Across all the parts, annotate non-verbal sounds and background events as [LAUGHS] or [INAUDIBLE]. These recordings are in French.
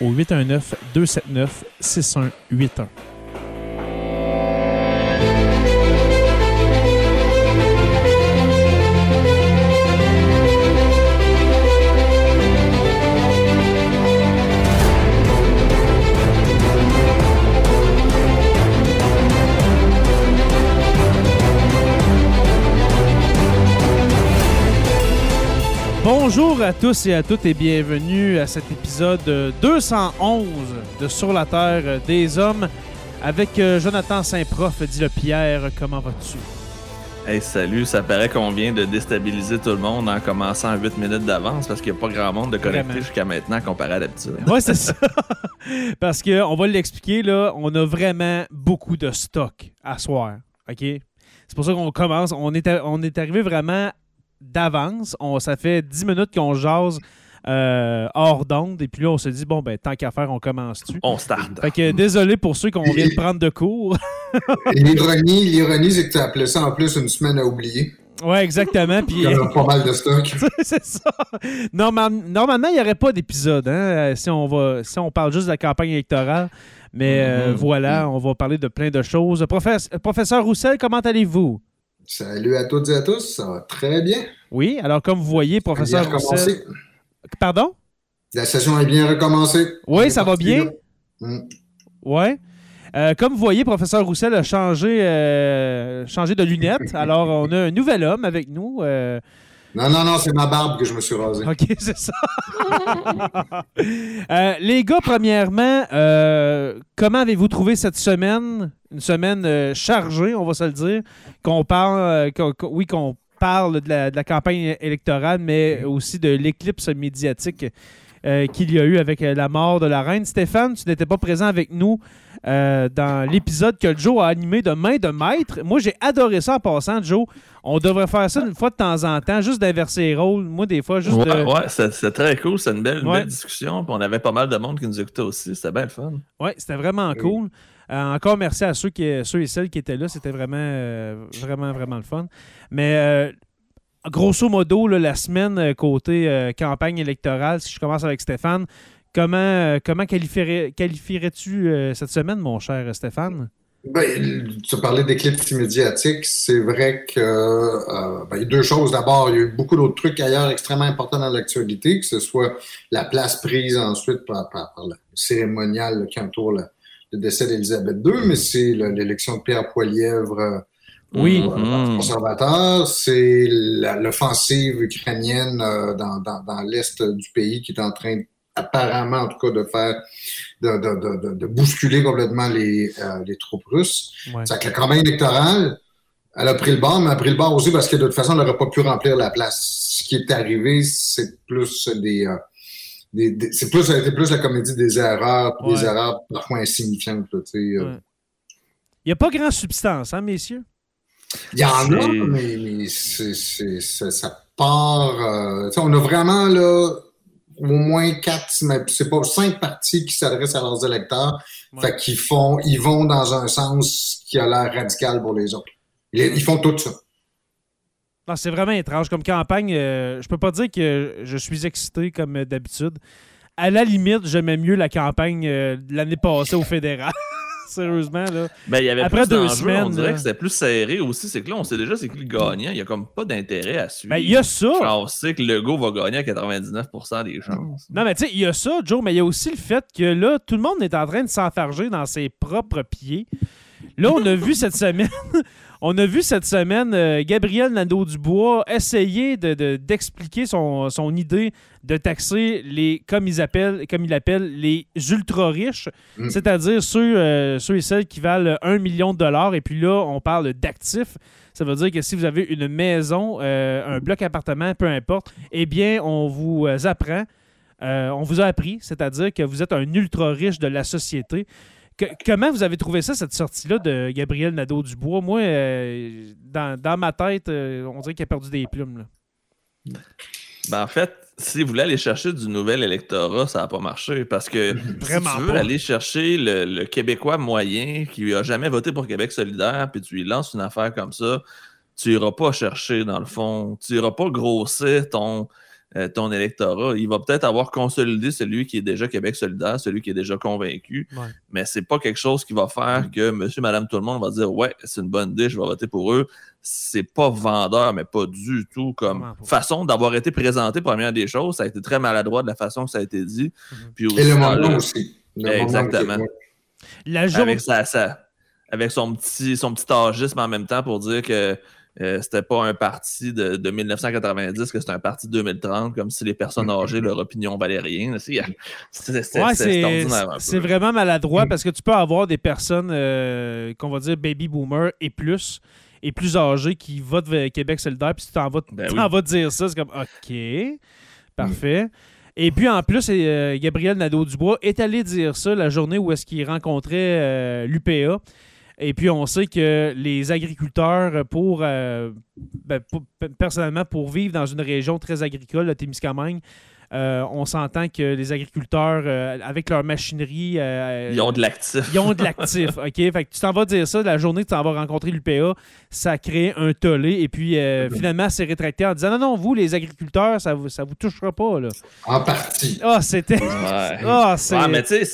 au 819 Bonjour à tous et à toutes et bienvenue à cet épisode 211 de Sur la Terre des Hommes avec euh, Jonathan Saint-Prof. Dis le Pierre, comment vas-tu? Hey, salut, ça paraît qu'on vient de déstabiliser tout le monde en commençant à 8 minutes d'avance parce qu'il n'y a pas grand monde de connecté jusqu'à maintenant comparé à d'habitude. Oui, c'est ça. [LAUGHS] parce qu'on va l'expliquer, là, on a vraiment beaucoup de stock à soir. OK? C'est pour ça qu'on commence. On est, on est arrivé vraiment d'avance. ça fait 10 minutes qu'on jase euh, hors d'onde. Et puis là, on se dit, bon, ben, tant qu'à faire, on commence-tu? On start. Fait que désolé pour ceux qu'on vient de prendre de cours. [LAUGHS] l'ironie, l'ironie, c'est que tu as appelé ça en plus une semaine à oublier. Ouais, exactement. Puis, il y a pas mal de stock. [LAUGHS] c'est ça. normalement, il n'y aurait pas d'épisode hein, si, on va, si on parle juste de la campagne électorale. Mais euh, mm-hmm. voilà, on va parler de plein de choses. professeur Roussel, comment allez-vous? Salut à toutes et à tous, ça va très bien. Oui, alors comme vous voyez, professeur Roussel... Pardon? La session est bien recommencée. Oui, ça va bien? Mm. Oui. Euh, comme vous voyez, professeur Roussel a changé, euh, changé de lunettes. [LAUGHS] Alors, on a un nouvel homme avec nous. Euh, non, non, non, c'est ma barbe que je me suis rasé. OK, [LAUGHS] c'est ça. Euh, les gars, premièrement, euh, comment avez-vous trouvé cette semaine? Une semaine euh, chargée, on va se le dire. Qu'on parle, oui, qu'on parle de la, campagne électorale, mais aussi de l'éclipse médiatique qu'il y a eu avec la mort de la reine. Stéphane, tu n'étais pas présent avec nous euh, dans l'épisode que Joe a animé de main de maître. Moi, j'ai adoré ça en passant, Joe. On devrait faire ça une fois de temps en temps, juste d'inverser les rôles. Moi, des fois, juste. Ouais, ouais c'est très cool. C'est une belle, discussion. on avait pas mal de monde qui nous écoutait aussi. C'était bien le fun. Oui, c'était vraiment cool. Euh, encore merci à ceux, qui, ceux et celles qui étaient là. C'était vraiment, euh, vraiment, vraiment le fun. Mais grosso modo, la semaine côté campagne électorale, si je commence avec Stéphane, Comment, euh, comment qualifierais-tu euh, cette semaine, mon cher Stéphane? Ben, tu parlais d'éclipse médiatique. C'est vrai que euh, ben, il y a deux choses. D'abord, il y a eu beaucoup d'autres trucs ailleurs extrêmement importants dans l'actualité, que ce soit la place prise ensuite par, le cérémonial qui entoure le, décès d'Élisabeth II, mais c'est l'élection de Pierre Poilièvre oui. Mm-hmm. conservateur, c'est l'offensive ukrainienne dans, dans l'est du pays qui est en train de apparemment en tout cas de faire, de, bousculer complètement les, euh, les troupes russes. C'est que la campagne électorale, elle a pris le bord, mais elle a pris le bord aussi parce que de toute façon, elle n'aurait pas pu remplir la place. Ce qui est arrivé, c'est plus des, euh, c'est plus, plus la comédie des erreurs, des erreurs parfois insignifiantes. Euh. Il n'y a pas grand substance, hein, messieurs? Il y en a, mais, ça part. on a vraiment là au moins quatre, c'est pas cinq partis qui s'adressent à leurs électeurs. Fait qu'ils font, ils vont dans un sens qui a l'air radical pour les autres. Ils, font tout ça. c'est vraiment étrange. Comme campagne, euh, je peux pas dire que je suis excité comme d'habitude. À la limite, j'aimais mieux la campagne euh, de l'année passée au fédéral. [LAUGHS] Sérieusement, là. Ben, il y avait Après deux semaines. On dirait que c'était plus serré aussi. C'est que là, on sait déjà c'est qui le gagnant. Il n'y a comme pas d'intérêt à suivre. Ben, il y a ça. on sait que le go va gagner à 99% des chances. Non, mais tu sais, il y a ça, Joe, mais il y a aussi le fait que là, tout le monde est en train de s'enfarger dans ses propres pieds. Là, on a vu cette semaine. On a vu cette semaine euh, Gabriel Nadeau-Dubois essayer d'expliquer son, idée de taxer les, comme ils appellent, comme il appelle, les ultra-riches, mm. c'est-à-dire ceux, euh, ceux et celles qui valent 1 million de dollars. Et puis là, on parle d'actifs. Ça veut dire que si vous avez une maison, euh, un bloc appartement, peu importe, eh bien, on vous apprend, on vous a appris, c'est-à-dire que vous êtes un ultra-riche de la société comment vous avez trouvé ça, cette sortie-là de Gabriel Nadeau-Dubois? Moi, euh, dans, ma tête, euh, on dirait qu'il a perdu des plumes. Ben, en fait, si vous voulez aller chercher du nouvel électorat, ça n'a pas marché. Parce que [LAUGHS] Vraiment si tu veux aller chercher le, Québécois moyen qui n'a jamais voté pour Québec solidaire, puis tu lui lances une affaire comme ça, tu n'iras pas chercher, dans le fond. Tu n'iras pas grossir ton, euh, ton électorat. Il va peut-être avoir consolidé celui qui est déjà Québec solidaire, celui qui est déjà convaincu, mais c'est pas quelque chose qui va faire mm. que monsieur, madame, tout le monde va dire Ouais, c'est une bonne idée, je vais voter pour eux. C'est pas vendeur, mais pas du tout comme façon d'avoir été présenté, première des choses. Ça a été très maladroit de la façon que ça a été dit. Mm-hmm. Puis Et le moment aussi. exactement. avec, ça, avec son petit, son petit âgisme en même temps pour dire que euh, c'était pas un parti de, 1990, que c'était un parti de 2030, comme si les personnes mm-hmm. âgées, leur opinion valait rien. C'est vraiment maladroit parce que tu peux avoir des personnes euh, qu'on va dire baby boomer et plus et plus âgées qui votent Québec solidaire, puis tu t'en vas, ben vas dire ça, c'est comme OK, parfait. Et puis en plus, euh, Gabriel Nadeau-Dubois est allé dire ça la journée où est-ce qu'il rencontrait l'UPA. Et puis, on sait que les agriculteurs, pour, euh, ben, personnellement, pour vivre dans une région très agricole, le Témiscamingue, euh, on s'entend que les agriculteurs, euh, avec leur machinerie. Euh, ils ont de l'actif. Ils ont de l'actif. [LAUGHS] OK? Fait que tu t'en vas dire ça, la journée que tu t'en vas rencontrer l'UPA, ça crée un tollé. Et puis, finalement, c'est rétracté en disant non, non, vous, les agriculteurs, ça vous, ça vous touchera pas. Là. En partie. Ah, c'était. Ouais. [LAUGHS] Ah, c'est. mais tu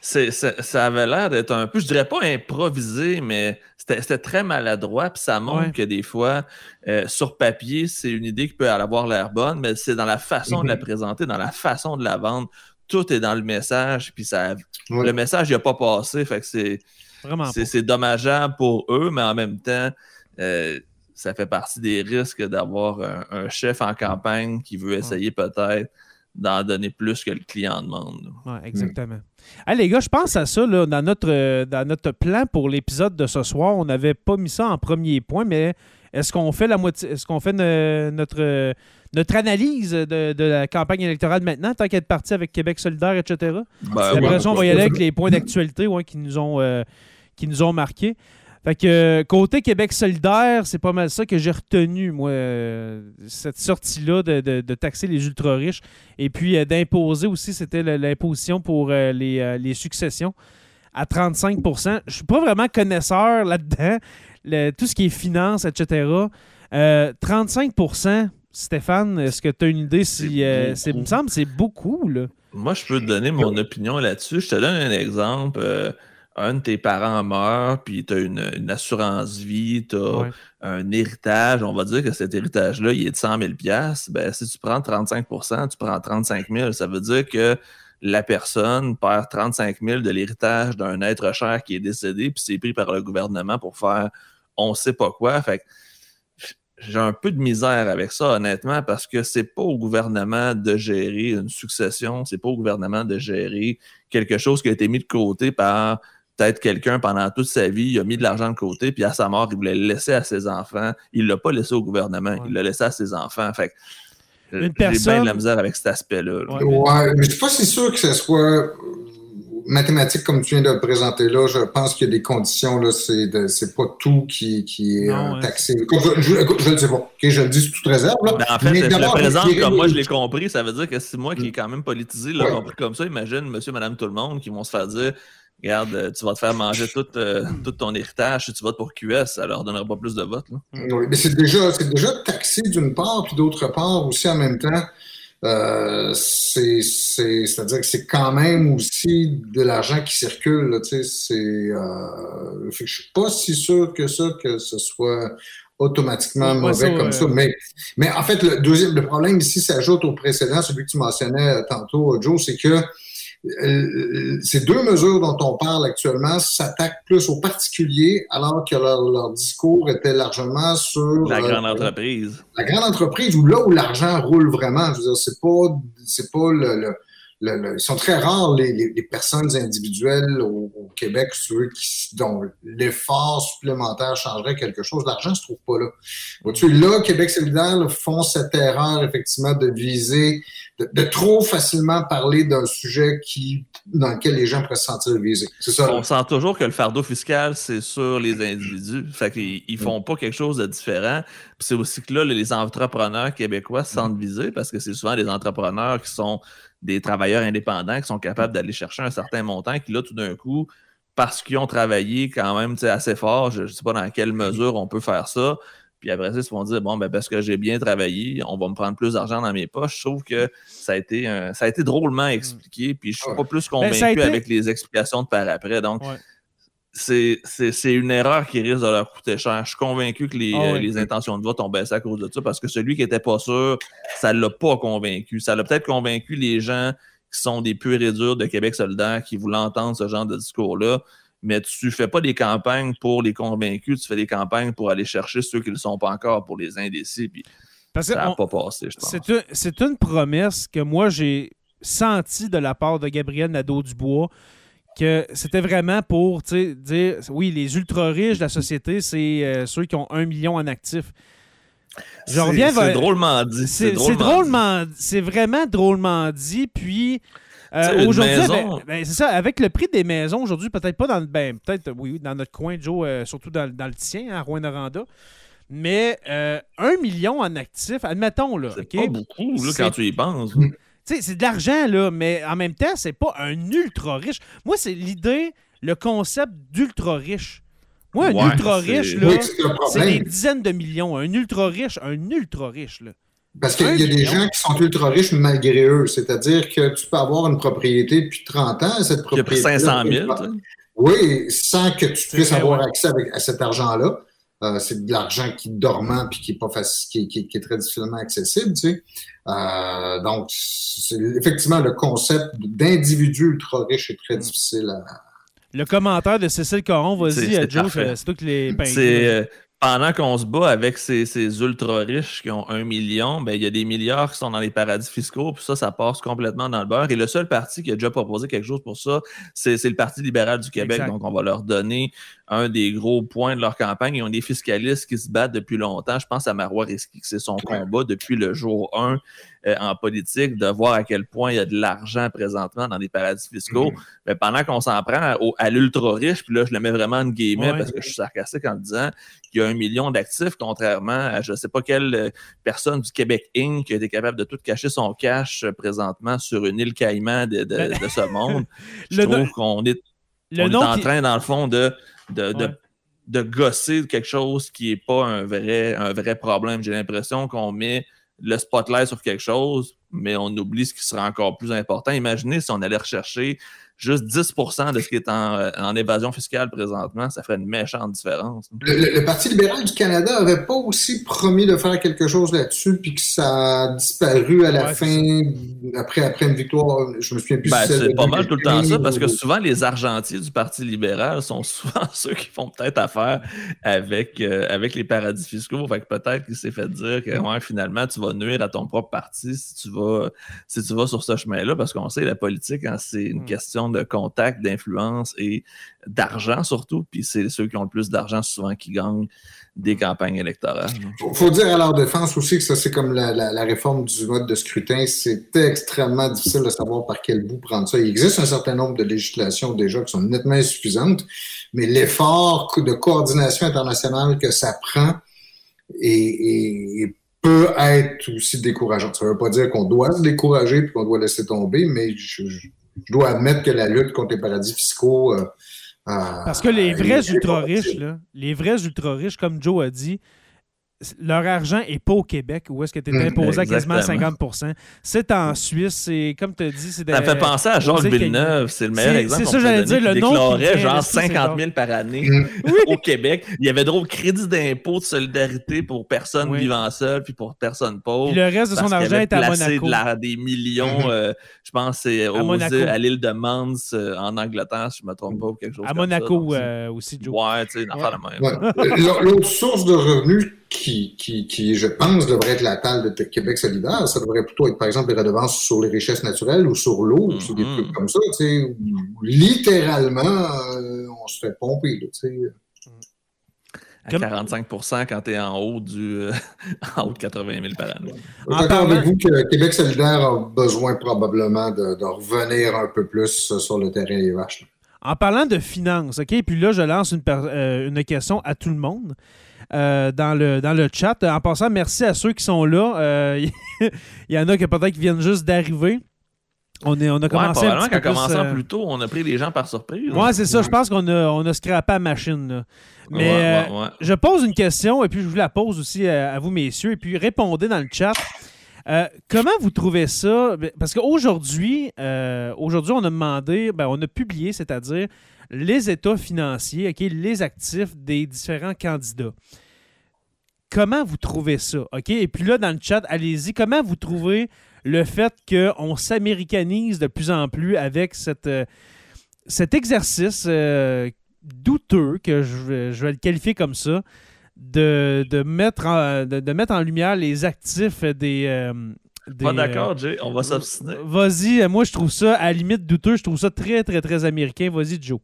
sais, ça avait l'air d'être un peu, je dirais pas improvisé, mais c'était très maladroit, puis ça montre que des fois, euh, sur papier, c'est une idée qui peut avoir l'air bonne, mais c'est dans la façon de la mm-hmm. présenter, dans la façon de la vendre. Tout est dans le message, puis ça, le message n'a pas passé, fait que c'est c'est dommageable pour eux, mais en même temps, euh, ça fait partie des risques d'avoir un, chef en campagne qui veut essayer peut-être d'en donner plus que le client demande. Oui, exactement. Allez, les gars, je pense à ça dans, notre, euh, dans notre plan pour l'épisode de ce soir. On n'avait pas mis ça en premier point, mais est-ce qu'on fait la moitié est-ce qu'on fait notre, notre analyse de, la campagne électorale maintenant, tant qu'être parti avec Québec solidaire, etc. Ben, Après on va y aller avec les points d'actualité qui nous ont euh, qui nous ont marqués. Fait que euh, côté Québec solidaire, c'est pas mal ça que j'ai retenu, moi, euh, cette sortie-là de, taxer les ultra-riches. Et puis euh, d'imposer aussi, c'était l'imposition pour les, successions à 35% Je suis pas vraiment connaisseur [LAUGHS] là-dedans, tout ce qui est finance, etc. 35% Stéphane, est-ce que tu as une idée si. il me semble c'est beaucoup, là. Moi, je peux te donner mon opinion là-dessus. Je te donne un exemple un de tes parents meurt, puis tu as une, assurance vie, tu as un héritage, on va dire que cet héritage-là, il est de 100 000 ben, si tu prends 35% tu prends 35 000 Ça veut dire que la personne perd 35 000 de l'héritage d'un être cher qui est décédé, puis c'est pris par le gouvernement pour faire on sait pas quoi. Fait j'ai un peu de misère avec ça, honnêtement, parce que c'est pas au gouvernement de gérer une succession, c'est pas au gouvernement de gérer quelque chose qui a été mis de côté par peut-être quelqu'un pendant toute sa vie, il a mis de l'argent de côté, puis à sa mort, il voulait le laisser à ses enfants. Il ne l'a pas laissé au gouvernement, il l'a laissé à ses enfants. Fait une personne... bien de la misère avec cet aspect-là. Ouais, mais je suis pas si sûr que ce soit mathématiques comme tu viens de le présenter là, je pense qu'il y a des conditions, là, c'est, c'est pas tout qui, qui est euh, taxé. Je, le sais pas, je le dis sous toute réserve. Là. Ben, en fait, je le présente comme moi je l'ai compris, ça veut dire que c'est moi qui est quand même politisé, là, compris comme ça, imagine monsieur, madame, tout le monde qui vont se faire dire regarde, euh, tu vas te faire manger tout, euh, tout ton héritage si tu votes pour QS, ça leur donnera pas plus de votes. Là. Oui, mais c'est déjà, c'est déjà taxé d'une part, puis d'autre part aussi en même temps. Euh, c'est, c'est-à-dire que c'est quand même aussi de l'argent qui circule. Là, c'est, euh, je suis pas si sûr que ça, que ce soit automatiquement mauvais comme ça. Mais, mais en fait, le deuxième le problème ici s'ajoute au précédent, celui que tu mentionnais tantôt, Joe, c'est que euh, ces deux mesures dont on parle actuellement s'attaquent plus aux particuliers, alors que leur, discours était largement sur la grande entreprise. La grande entreprise, ou là où l'argent roule vraiment. Je veux dire, c'est pas, c'est pas le ils sont très rares les, les, personnes individuelles au, Québec, ceux qui, dont l'effort supplémentaire changerait quelque chose. L'argent se trouve pas là. Vois-tu, là, Québec solidaire font cette erreur, effectivement, de viser, de, trop facilement parler d'un sujet qui, dans lequel les gens pourraient se sentir visés. C'est ça. On sent toujours que le fardeau fiscal, c'est sur les individus. Fait qu'ils ils font pas quelque chose de différent. Puis c'est aussi que là, les entrepreneurs québécois se sentent visés parce que c'est souvent des entrepreneurs qui sont des travailleurs indépendants qui sont capables d'aller chercher un certain montant, qui là, tout d'un coup, parce qu'ils ont travaillé quand même assez fort, je ne sais pas dans quelle mesure on peut faire ça, puis après ça, ils se vont dire, bon, ben, parce que j'ai bien travaillé, on va me prendre plus d'argent dans mes poches. Je trouve que ça a été, ça a été drôlement expliqué, puis je ne suis pas plus ben, convaincu avec les explications de par après. Donc, c'est une erreur qui risque de leur coûter cher. Je suis convaincu que les, ah intentions de vote ont baissé à cause de ça parce que celui qui n'était pas sûr, ça ne l'a pas convaincu. Ça l'a peut-être convaincu les gens qui sont des purs et durs de Québec solidaire qui voulaient entendre ce genre de discours-là. Mais tu ne fais pas des campagnes pour les convaincus, tu fais des campagnes pour aller chercher ceux qui ne le sont pas encore, pour les indécis. Puis ça n'a pas passé, je pense. C'est une promesse que moi, j'ai sentie de la part de Gabriel Nadeau-Dubois que c'était vraiment pour dire oui, les ultra riches de la société, c'est euh, ceux qui ont un million en actifs. Je reviens C'est drôlement dit. C'est drôlement, c'est vraiment drôlement dit. Puis euh, aujourd'hui, ben, ben, c'est ça, avec le prix des maisons aujourd'hui, peut-être pas dans le ben, peut-être oui, dans notre coin, Joe, euh, surtout dans, le tien, à Rouen-Noranda. Mais un million en actifs, admettons là. C'est pas beaucoup là, quand tu y penses. Sais, c'est de l'argent, là, mais en même temps, c'est pas un ultra riche. Moi, c'est l'idée, le concept d'ultra riche. Moi, un ultra riche, là, c'est des dizaines de millions. Un ultra riche, un ultra riche, là. Parce qu'il y a des gens qui sont ultra riches malgré eux. C'est-à-dire que tu peux avoir une propriété depuis 30 ans, cette propriété. 500 000. Oui, sans que tu puisses avoir accès à cet argent-là. Euh, c'est de l'argent qui est dormant puis qui est pas facile, qui, est très difficilement accessible, tu sais. Euh, donc, c'est effectivement le concept d'individu ultra riche est très mm. difficile à. Le commentaire de Cécile Coron, vas-y, Joe, c'est toi qui les C'est pendant qu'on se bat avec ces, ultra riches qui ont un million, ben, il y a des milliards qui sont dans les paradis fiscaux, puis ça, ça passe complètement dans le beurre. Et le seul parti qui a déjà proposé quelque chose pour ça, c'est le Parti libéral du Québec. Donc, on va leur donner un des gros points de leur campagne. Ils ont des fiscalistes qui se battent depuis longtemps. Je pense à Marois Risky, que c'est son combat depuis le jour 1 euh, en politique, de voir à quel point il y a de l'argent présentement dans les paradis fiscaux. Mm. Mais pendant qu'on s'en prend à l'ultra riche, puis là, je le mets vraiment en guillemets parce que je suis sarcastique en disant qu'il y a un million d'actifs, contrairement à je ne sais pas quelle euh, personne du Québec Inc. qui a été capable de tout cacher son cash euh, présentement sur une île caïman de, ce [LAUGHS] monde. je trouve qu'on est, en train, dans le fond, de de, de, gosser quelque chose qui n'est pas un vrai, un vrai problème. J'ai l'impression qu'on met le spotlight sur quelque chose, mais on oublie ce qui sera encore plus important. Imaginez si on allait rechercher juste 10% de ce qui est euh, en, évasion fiscale présentement, ça ferait une méchante différence. Le, Parti libéral du Canada n'avait pas aussi promis de faire quelque chose là-dessus, puis que ça a disparu à la fin, après, après une victoire. Je me souviens plus ben, C'est pas mal tout le temps ça, parce que souvent, les argentiers du Parti libéral sont [LAUGHS] souvent ceux qui font peut-être affaire avec, euh, avec les paradis fiscaux. Fait que peut-être qu'il s'est fait dire que finalement, tu vas nuire à ton propre parti si tu vas, si tu vas sur ce chemin-là, parce qu'on sait, la politique, hein, c'est une mm. question question de contact, d'influence et d'argent surtout. Puis c'est ceux qui ont le plus d'argent souvent qui gagnent des campagnes électorales. Il faut, dire à leur défense aussi que ça, c'est comme la, réforme du mode de scrutin. C'est extrêmement difficile de savoir par quel bout prendre ça. Il existe un certain nombre de législations déjà qui sont nettement insuffisantes, mais l'effort de coordination internationale que ça prend est, peut être aussi décourageant. Ça ne veut pas dire qu'on doit se décourager et qu'on doit laisser tomber, mais je, dois admettre que la lutte contre les paradis fiscaux... Euh, parce que les vrais ultra-riches, les vrais ultra-riches, comme Joe a dit, leur argent n'est pas au Québec où est-ce que tu es imposé à quasiment 50% C'est en Suisse. C'est comme tu as dit. Ça fait penser à Georges Villeneuve. C'est le meilleur exemple. C'est ça, j'allais dire. Le nom. déclarait genre 50 000 par année mm. [LAUGHS] au Québec. Il y avait drôle crédit d'impôt de solidarité pour personnes vivant seules puis pour personnes pauvres. Puis le reste de son argent est à Monaco. De des millions, mm-hmm. euh, je pense, c'est à, l'île de Mans euh, en Angleterre, si je ne me trompe pas, ou quelque chose À Monaco euh, aussi, Joe. Ouais, tu sais, une affaire de même. L'autre source de revenus qui, qui, qui, je pense, devrait être la table de Québec solidaire. Ça devrait plutôt être, par exemple, des redevances sur les richesses naturelles ou sur l'eau, ou sur des mm-hmm. trucs comme ça. Tu sais, littéralement, euh, on se fait pomper. tu sais. À 45% quand tu es en haut, du, euh, [LAUGHS] en haut de 80 000 par année. Je suis d'accord avec vous que Québec solidaire a besoin probablement de, de revenir un peu plus sur le terrain des vaches. En parlant de finances, OK, puis là, je lance une, euh, une question à tout le monde. Euh, dans, le, dans le chat. En passant, merci à ceux qui sont là. Euh, [LAUGHS] il y en a qui peut-être qui viennent juste d'arriver. On, est, on a commencé un petit commençant euh, plus tôt, on a pris les gens par surprise. Ouais, c'est ça. Je pense qu'on a, on a scrappé la machine. Mais je pose une question et puis je vous la pose aussi à, vous, messieurs. Et puis répondez dans le chat. comment vous trouvez ça? Ben, parce qu'aujourd'hui, aujourd'hui, on a demandé, ben, on a publié, c'est-à-dire les états financiers, les actifs des différents candidats. Comment vous trouvez ça? OK? Et puis là, dans le chat, allez-y, comment vous trouvez le fait qu'on s'américanise de plus en plus avec cette, euh, cet exercice euh, douteux, que je, vais le qualifier comme ça, de, mettre, en, de, mettre en lumière les actifs des, euh, pas d'accord, Jay. On va s'obstiner. Vas-y, moi, je trouve ça, à la limite douteux, je trouve ça très, très, très américain. Vas-y, Joe.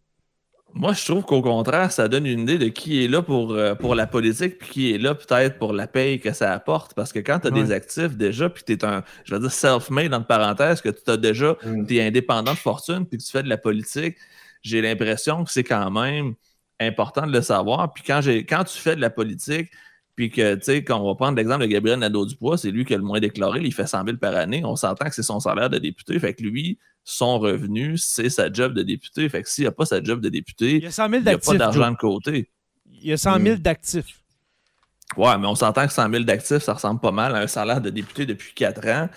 Moi, je trouve qu'au contraire, ça donne une idée de qui est là pour, euh, pour la politique, puis qui est là peut-être pour la paye que ça apporte. Parce que quand tu as des actifs déjà, puis tu es un, je veux dire, self-made, entre parenthèses, que tu as déjà, mm. tu es indépendant de fortune, puis que tu fais de la politique, j'ai l'impression que c'est quand même important de le savoir. Puis quand, quand tu fais de la politique, puis que, tu sais, quand on va prendre l'exemple de Gabriel Nadeau-Dubois, c'est lui qui a le moins déclaré, il fait 100 000 par année. On s'entend que c'est son salaire de député. Fait que lui, son revenu, c'est sa job de député. Fait que s'il a pas sa job de député, il, n'y a pas d'argent de côté. Il y a 100 000 d'actifs. Ouais, mais on s'entend que 100 000 d'actifs, ça ressemble pas mal à un salaire de député depuis 4 ans.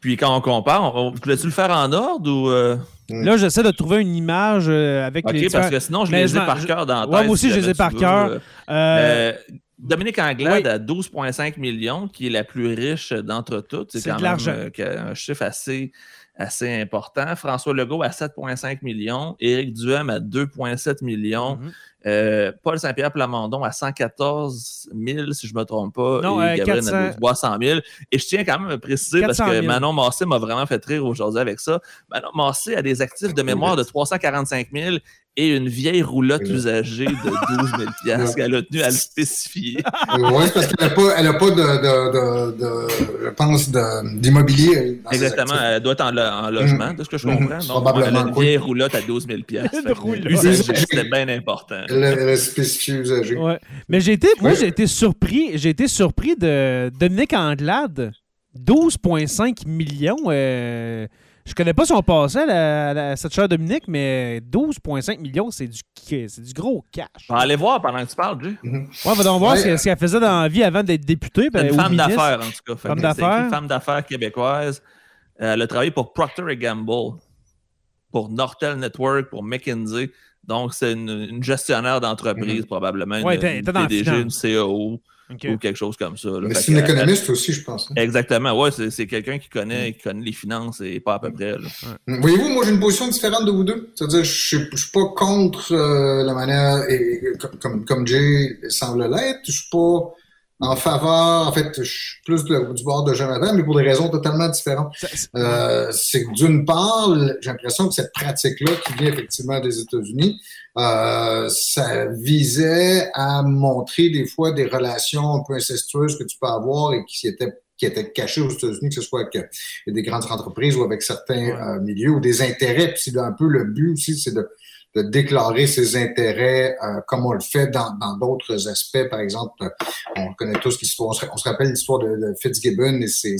Puis quand on compare, on, voulais-tu le faire en ordre ou. Euh? Là, j'essaie de trouver une image euh, avec les. OK, parce que sinon, je les ai par cœur dans la tête. moi aussi, je les ai par cœur. Euh, Dominique Anglade à 12,5 millions, qui est la plus riche d'entre toutes. C'est quand même euh, un chiffre assez, assez important. François Legault à 7,5 millions. Éric Duhem à 2,7 millions. Mm-hmm. Euh, Paul Saint-Pierre Plamondon à 114 000, si je ne me trompe pas. Non, et euh, Gabriel 400... 000. Et je tiens quand même à préciser, parce que Manon Massé m'a vraiment fait rire aujourd'hui avec ça. Manon Massé a des actifs de mémoire de 345 000 et une vieille roulotte usagée de 12 000 [LAUGHS] qu'elle a tenu à le spécifier. oui, parce qu'elle n'a pas, elle a pas de, de, de, je pense, d'immobilier. Exactement, elle doit être en, logement, de ce que je mm-hmm. comprends. Donc, Probablement, elle a une vieille roulotte à 12 000 C'était bien important. Elle a spécifié usagée. Ouais. Mais j'ai été, moi, j'ai été surpris, j'ai été surpris de Dominique Anglade. 12,5 millions. Euh, je connais pas son passé à, cette chère Dominique, mais 12,5 millions, c'est du, du gros cash. On va aller voir pendant que tu parles, Dieu. Mm-hmm. Ouais, va donc voir ce, qu'elle faisait dans la vie avant d'être députée. Ben, une femme d'affaires, en tout cas. Femme d'affaires. Une femme d'affaires québécoise. elle a travaillé pour Procter Gamble, pour Nortel Network, pour McKinsey. Donc, c'est une, gestionnaire d'entreprise, mm-hmm. probablement. Ouais, une, une PDG, une CAO. Ou quelque chose comme ça. Mais c'est une économiste aussi, je pense. Hein. Exactement, ouais, c'est quelqu'un qui connaît, qui connaît les finances et pas à peu près. Mm. Voyez-vous, moi j'ai une position différente de vous deux. C'est-à-dire, je ne suis pas contre euh, la manière, et, comme, comme, Jay semble l'être, je suis pas en faveur, en fait, je suis plus du bord de Jonathan, mais pour des raisons totalement différentes. Euh, c'est que d'une part, j'ai l'impression que cette pratique-là, qui vient effectivement des États-Unis, euh, ça visait à montrer des fois des relations un peu incestueuses que tu peux avoir et qui étaient qui étaient cachées aux États-Unis, que ce soit avec des grandes entreprises ou avec certains euh, milieux ou des intérêts. Puis c'est un peu le but aussi, c'est de de déclarer ses intérêts euh, comme on le fait dans d'autres aspects. Par exemple, euh, on connaît tous l'histoire, on, se rappelle l'histoire de, Fitzgibbon et ses,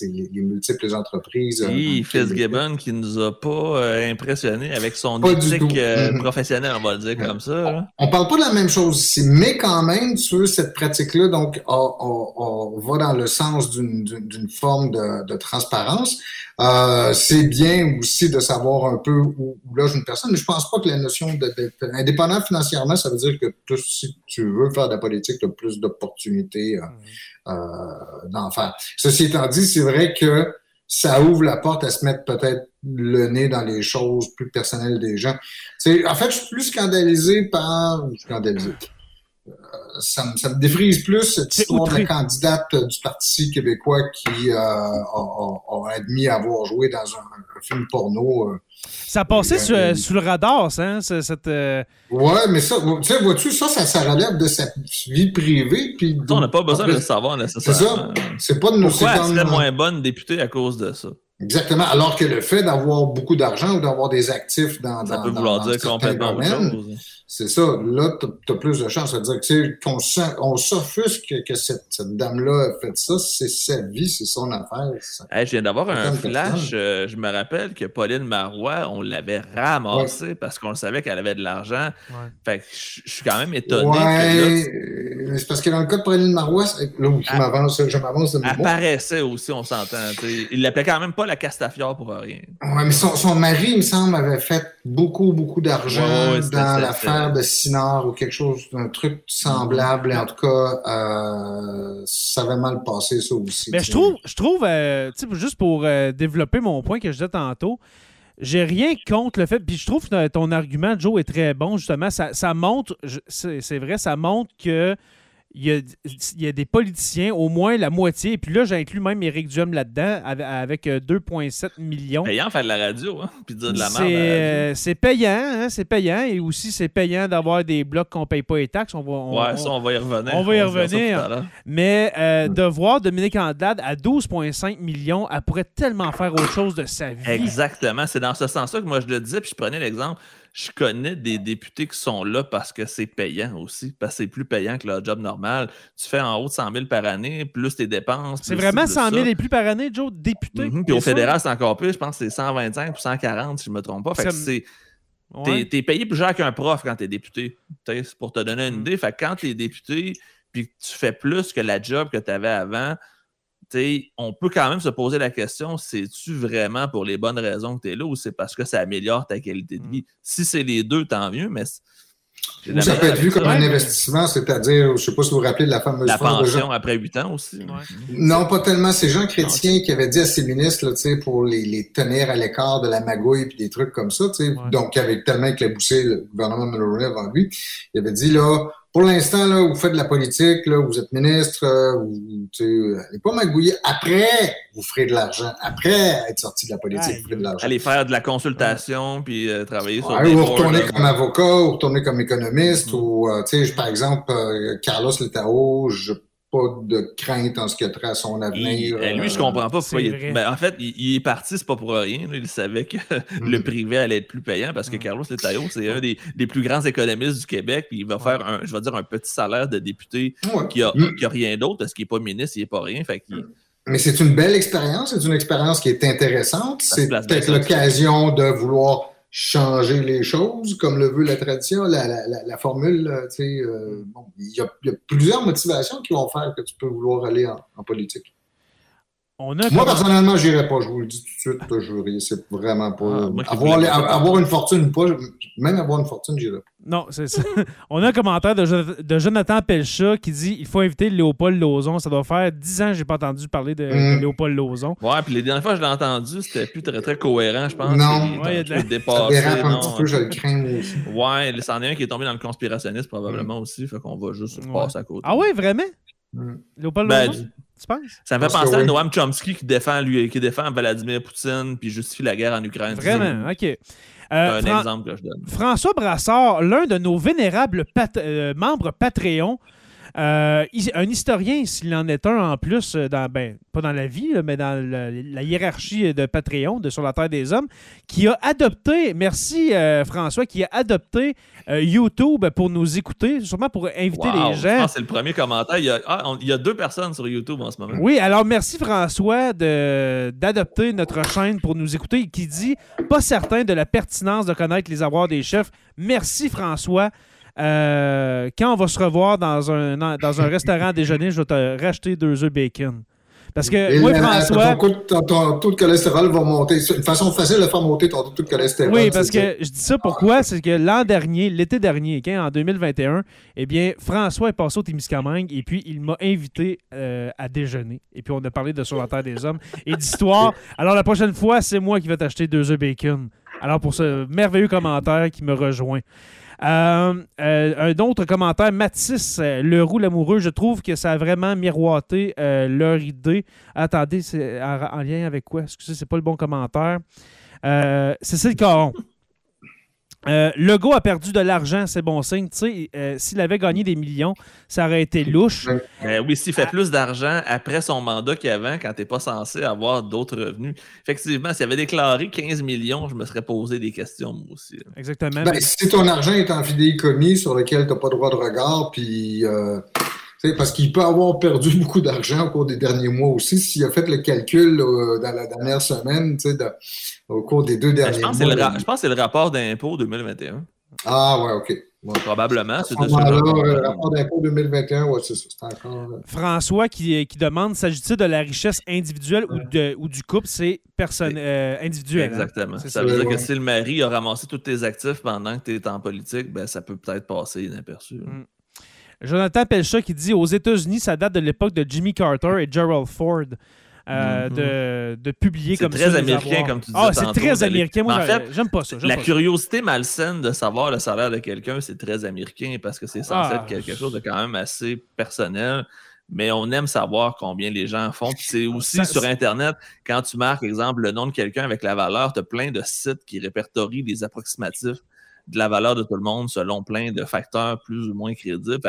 les, multiples entreprises. Euh, oui, Fitzgibbon qui nous a pas impressionné avec son éthique mm-hmm. professionnelle, on va le dire comme ça. On, parle pas de la même chose ici, mais quand même, sur cette pratique-là, donc, on, va dans le sens d'une forme de, de transparence. Euh, c'est bien aussi de savoir un peu où, loge une personne, mais je pense pas que la notion d'être indépendant financièrement, ça veut dire que si tu veux faire de la politique, tu as plus d'opportunités euh, mmh. euh, d'en faire. Ceci étant dit, c'est vrai que ça ouvre la porte à se mettre peut-être le nez dans les choses plus personnelles des gens. En fait, je suis plus scandalisé par... Scandalisé ça, me, défrise plus cette histoire de la candidate du Parti québécois qui euh, a, admis avoir joué dans un, film porno. Euh, ça passait sous, le radar, ça, hein, cette... Euh, ouais, mais ça, tu sais, vois-tu, ça, ça, relève de sa vie privée. Puis on n'a pas besoin de le savoir nécessairement. C'est ça. C'est pas de nos Pourquoi elle serait moins bonne députée à cause de ça? Exactement. Alors que le fait d'avoir beaucoup d'argent ou d'avoir des actifs dans, ça dans, peut vouloir dire complètement autre chose. C'est ça. Là, tu as plus de chance. à dire que, qu'on on s'offusque que, cette, cette dame-là a fait ça. C'est sa vie, c'est son affaire. je viens d'avoir un flash. Euh, je me rappelle que Pauline Marois, on l'avait ramassée parce qu'on savait qu'elle avait de l'argent. Fait que je, suis quand même étonné. Ouais, que c'est parce que dans le cas de Pauline Marois, là où je m'avance, je m'avance de Elle paraissait aussi, on s'entend. Il l'appelait quand même pas la Castafiore pour rien. Ouais, mais son, son mari, il me semble, avait fait beaucoup, beaucoup d'argent dans l'affaire de Sinard ou quelque chose, un truc semblable. En tout cas, euh, ça avait mal passé, ça aussi. Mais je trouve, je trouve euh, juste pour euh, développer mon point que je disais tantôt, j'ai rien contre le fait. Puis je trouve que ton argument, Joe, est très bon, justement. Ça, ça montre, c'est vrai, ça montre que il y, a, des politiciens, au moins la moitié, et puis là, j'inclus même Éric Duhem là-dedans, avec 2,7 euh, millions. Payant faire de la radio, hein, puis dire de la merde. Euh, c'est payant, hein, c'est payant, et aussi c'est payant d'avoir des blocs qu'on ne paye pas les taxes. On va, ouais, ça, on va y revenir. On va y revenir. Mais euh, de voir Dominique Andelade à 12,5 millions, elle pourrait tellement faire autre chose de sa vie. Exactement, c'est dans ce sens-là que moi je le disais, puis je prenais l'exemple je connais des députés qui sont là parce que c'est payant aussi, parce que c'est plus payant que leur job normal. Tu fais en haut de 100 000 par année, plus tes dépenses. C'est vraiment 100 000 et plus par année, Joe, député. Mhm, puis au fédéral, c'est encore plus. Je pense que c'est 125 ou 140, si je ne me trompe pas. Fait que c'est. T'es payé plus cher qu'un prof quand t'es député. Pour te donner une mm. idée. Fait que quand t'es député, puis tu fais plus que la job que tu avais avant, on peut quand même se poser la question, c'est-tu vraiment pour les bonnes raisons que tu es là ou c'est parce que ça améliore ta qualité de mm. vie? Si c'est les deux, tant mieux, mais ça peut être vu comme un investissement, c'est-à-dire, je ne sais pas si vous vous rappelez de la fameuse La pension après huit ans aussi. Non, pas tellement. C'est Jean Chrétien qui avait dit à ses ministres, là, pour les, les tenir à l'écart de la magouille et des trucs comme ça, donc qui avait tellement éclaboussé le gouvernement Mulroney avant lui. Il avait dit, là, pour l'instant, là, vous faites de la politique, là, vous êtes ministre, euh, vous, n'allez pas magouiller. Après, vous ferez de l'argent. Après être sorti de la politique, vous ferez de l'argent. Allez faire de la consultation, puis euh, travailler sur ouais, Ou retourner comme avocat, ou retourner comme économiste, mm. ou, euh, tu sais, par exemple, Carlos Letao, je pas de crainte en ce qui a trait à son avenir. Ben, lui, je comprends pas pourquoi il ben, en fait, il, est parti, c'est pas pour rien. Il savait que [LAUGHS] le mm. privé allait être plus payant parce que mm. Carlos Letaillot, c'est un des, plus grands économistes du Québec. Puis il va faire un, je vais dire, un petit salaire de député qui, a, mm. a rien d'autre parce qu'il n'est pas ministre, il n'est pas rien. Fait mais c'est une belle expérience, c'est une expérience qui est intéressante. C'est peut-être l'occasion de vouloir changer les choses, comme le veut la tradition, la, la, la, formule. Tu sais, euh, bon, il, y a, il, y a, plusieurs motivations qui vont faire que tu peux vouloir aller en, en politique. Moi, personnellement, je n'irai pas. Je vous le dis tout de suite, je C'est vraiment pas. Ah, avoir, avoir, une fortune, pas, même avoir une fortune, j'irai pas. Non, c'est ça. [LAUGHS] On a un commentaire de, de, Jonathan Pelcha qui dit il faut inviter Léopold Lozon. Ça doit faire 10 ans que je n'ai pas entendu parler de, mm. Léopold Lozon. Ouais, puis les dernières fois que je l'ai entendu, c'était plus très, très cohérent, je pense. Non, ouais, il y a de la... dépassé, un petit peu, je le crains aussi. Ouais, c'en est un qui est tombé dans le conspirationnisme probablement mm. aussi. Fait qu'on va juste passer à côté. Ah ouais, vraiment? Léopold ben, tu penses? Ça me fait penser à Noam Chomsky qui défend, lui, qui défend Vladimir Poutine puis justifie la guerre en Ukraine. Vraiment, OK. Euh, un exemple que je donne. François Brassard, l'un de nos vénérables euh, membres Patreon, euh, un historien, s'il en est un en plus, euh, dans, ben, pas dans la vie, mais dans la, hiérarchie de Patreon, de Sur la Terre des Hommes, qui a adopté, merci euh, François, qui a adopté YouTube pour nous écouter, sûrement pour inviter les gens. c'est le premier commentaire. Il y, a, ah, il y, a, deux personnes sur YouTube en ce moment. Oui, alors merci François d'adopter notre chaîne pour nous écouter, qui dit pas certain de la pertinence de connaître les avoirs des chefs. Merci François. Euh, quand on va se revoir dans un, dans un restaurant à déjeuner, je vais te racheter deux œufs bacon. Parce que moi, François. Ton, taux de cholestérol va monter. Une façon facile de faire monter ton taux de cholestérol. Oui, parce que je dis ça pourquoi? C'est que l'an dernier, l'été dernier, en 2021, eh bien, François est passé au Témiscamingue et puis il m'a invité euh, à déjeuner. Et puis on a parlé de Sur la Terre des Hommes et d'histoire. Alors la prochaine fois, c'est moi qui vais t'acheter deux œufs bacon. Alors pour ce merveilleux commentaire qui me rejoint. Euh, euh, un autre commentaire, Mathis euh, Leroux l'amoureux, je trouve que ça a vraiment miroité leur idée. Attendez, c'est en, lien avec quoi? Excusez, c'est pas le bon commentaire. c'est le Caron. Euh, Legault a perdu de l'argent, c'est bon signe. Euh, s'il avait gagné des millions, ça aurait été louche. Euh, oui, s'il fait plus d'argent après son mandat qu'avant, quand tu n'es pas censé avoir d'autres revenus. Effectivement, s'il avait déclaré 15 millions, je me serais posé des questions, moi aussi. Exactement. Ben, Si ton argent est en fidéicommis sur lequel tu n'as pas droit de regard, puis parce qu'il peut avoir perdu [LAUGHS] beaucoup d'argent au cours des derniers mois aussi. S'il a fait le calcul dans la dernière semaine, au cours des deux ben, derniers mois. je pense que c'est le rapport d'impôt 2021. Ah, ouais, OK. Probablement. C'est le rapport d'impôt 2021, ouais, c'est ça. Encore... Euh, François qui, qui demande s'agit-il de la richesse individuelle ou, de, ou du couple? C'est personne, euh, individuel. Hein? Exactement. Ça, veut dire que si le mari a ramassé tous tes actifs pendant que tu es en politique, ben, ça peut peut-être passer inaperçu. Mm. Jonathan Pelcha qui dit aux États-Unis, ça date de l'époque de Jimmy Carter et Gerald Ford. Euh, mm-hmm. de, publier comme ça. C'est très américain, comme tu disais. Ah, c'est très américain. Moi, en fait, j'aime pas ça. La curiosité malsaine de savoir le salaire de quelqu'un, c'est très américain parce que c'est censé ah. être quelque chose de quand même assez personnel. Mais on aime savoir combien les gens font. C'est aussi sur Internet, quand tu marques, exemple, le nom de quelqu'un avec la valeur, tu as plein de sites qui répertorient des approximatifs de la valeur de tout le monde selon plein de facteurs plus ou moins crédibles.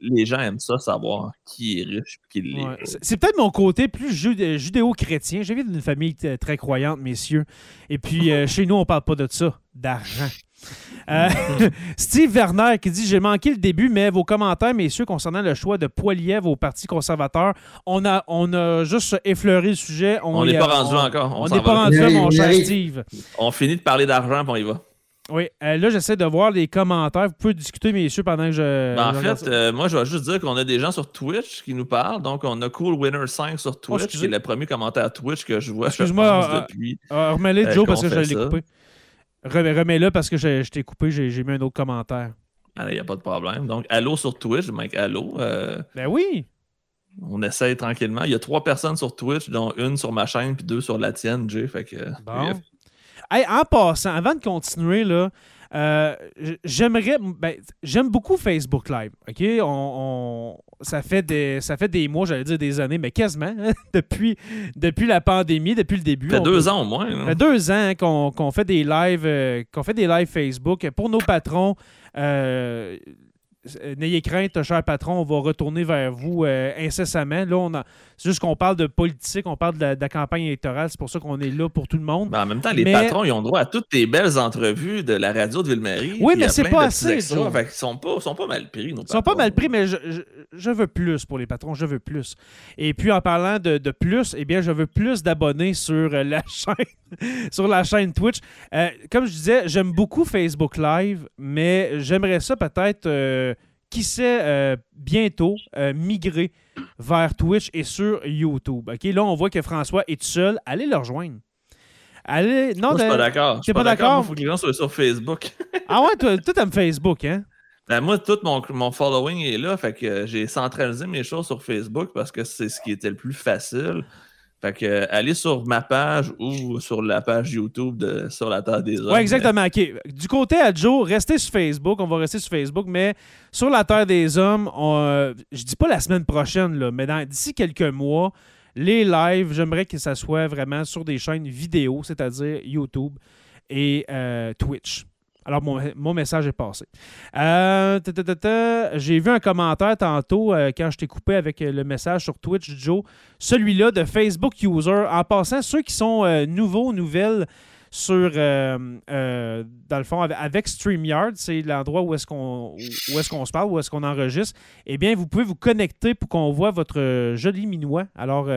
Les gens aiment ça, savoir qui est riche et qui l'est. C'est peut-être mon côté plus judéo-chrétien. J'ai d'une famille très croyante, messieurs. Et puis, euh, [LAUGHS] chez nous, on parle pas de ça, d'argent. Euh, [LAUGHS] Steve Werner qui dit J'ai manqué le début, mais vos commentaires, messieurs, concernant le choix de Poiliev au Parti conservateur, on a, on a juste effleuré le sujet. On n'est pas rendu encore. On n'est pas rendu, mon cher Steve. On finit de parler d'argent, puis on y va. Oui, euh, là, j'essaie de voir les commentaires. Vous pouvez discuter, messieurs, pendant que je. Ben, en fait, euh, moi, je vais juste dire qu'on a des gens sur Twitch qui nous parlent. Donc, on a Cool Winner 5 sur Twitch, oh, qui est le premier commentaire Twitch que je vois. Excuse-moi, [LAUGHS] euh, depuis. remets-le, Joe, parce que je l'ai coupé. Remets-le parce que je, t'ai coupé, j'ai mis un autre commentaire. Il n'y a pas de problème. Donc, allô sur Twitch, Mike, allô. Ben oui. On essaye tranquillement. Il y a trois personnes sur Twitch, dont une sur ma chaîne, puis deux sur la tienne, Jay. Fait que. Bon en passant, avant de continuer, là, euh, j'aimerais. Ben, j'aime beaucoup Facebook Live. OK? On, ça, fait des, ça fait des mois, j'allais dire des années, mais quasiment, hein, [LAUGHS] depuis, depuis la pandémie, depuis le début. Ça fait deux ans au moins. Ça fait deux ans qu'on fait des lives euh, qu'on fait des lives Facebook. Pour nos patrons, euh, n'ayez crainte, cher patron, on va retourner vers vous euh, incessamment. Là, on a, c'est juste qu'on parle de politique, on parle de la, campagne électorale, c'est pour ça qu'on est là pour tout le monde. Ben, en même temps, les patrons, ils ont droit à toutes tes belles entrevues de la radio de Ville-Marie. Oui, mais c'est pas assez. ils sont pas, sont pas mal pris. ils sont pas mal pris, mais je, veux plus pour les patrons, je veux plus. Et puis, en parlant de, plus, eh bien, je veux plus d'abonnés sur euh, la [LAUGHS] chaîne, [LAUGHS] sur la chaîne Twitch. comme je disais, j'aime beaucoup Facebook Live, mais j'aimerais ça peut-être qui sait euh, bientôt euh, migrer vers Twitch et sur YouTube. Ok, Là, on voit que François est tout seul. Allez le rejoindre. Allez... Non, moi, je suis pas d'accord. Je suis pas, d'accord. Il faut que les gens soient sur Facebook. [LAUGHS] ah ouais, toi, toi t'aimes Facebook, hein? Ben, moi, tout mon, mon, following est là. Fait que j'ai centralisé mes choses sur Facebook parce que c'est ce qui était le plus facile. Fait que, euh, allez sur ma page ou sur la page YouTube de Sur la Terre des Hommes. Oui, exactement. Du côté à Joe, restez sur Facebook. On va rester sur Facebook, mais sur la Terre des Hommes, on, je dis pas la semaine prochaine, mais d'ici quelques mois, les lives, j'aimerais que ça soit vraiment sur des chaînes vidéo, c'est-à-dire YouTube et euh, Twitch. Alors, mon, message est passé. Euh, j'ai vu un commentaire tantôt euh, quand je t'ai coupé avec le message sur Twitch, Joe. Celui-là de Facebook User. En passant, ceux qui sont nouveaux, nouvelles sur, dans le fond, avec StreamYard, c'est l'endroit où est-ce qu'on qu'on se parle, où est-ce qu'on enregistre, eh bien, vous pouvez vous connecter pour qu'on voit votre joli minois. Alors,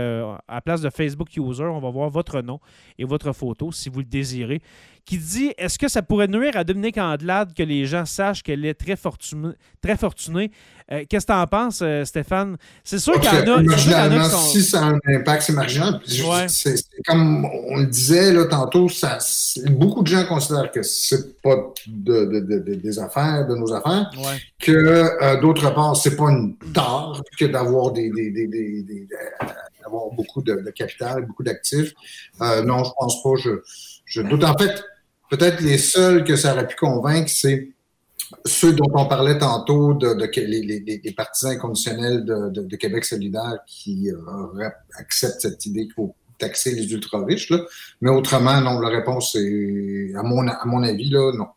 à place de Facebook User, on va voir votre nom et votre photo si vous le désirez qui dit Est-ce que ça pourrait nuire à Dominique Andelade que les gens sachent qu'elle est très, fortunée très fortunée? Euh, Qu'est-ce que tu en penses, euh, Stéphane? C'est sûr qu'il y en a. Marginalement, si ça a un impact, c'est marginal. C'est comme on le disait là, tantôt, ça, beaucoup de gens considèrent que c'est pas de, des affaires, de nos affaires, que euh, d'autre part, c'est pas une tort que d'avoir des, d'avoir beaucoup de, capital, beaucoup d'actifs. non, je pense pas. Je, je doute. En fait, peut-être les seuls que ça aurait pu convaincre, c'est ceux dont on parlait tantôt, de, les, partisans inconditionnels de, Québec solidaire qui euh, acceptent cette idée qu'il faut taxer les ultra-riches. Mais autrement, non, la réponse est, à mon, à mon avis, là, non.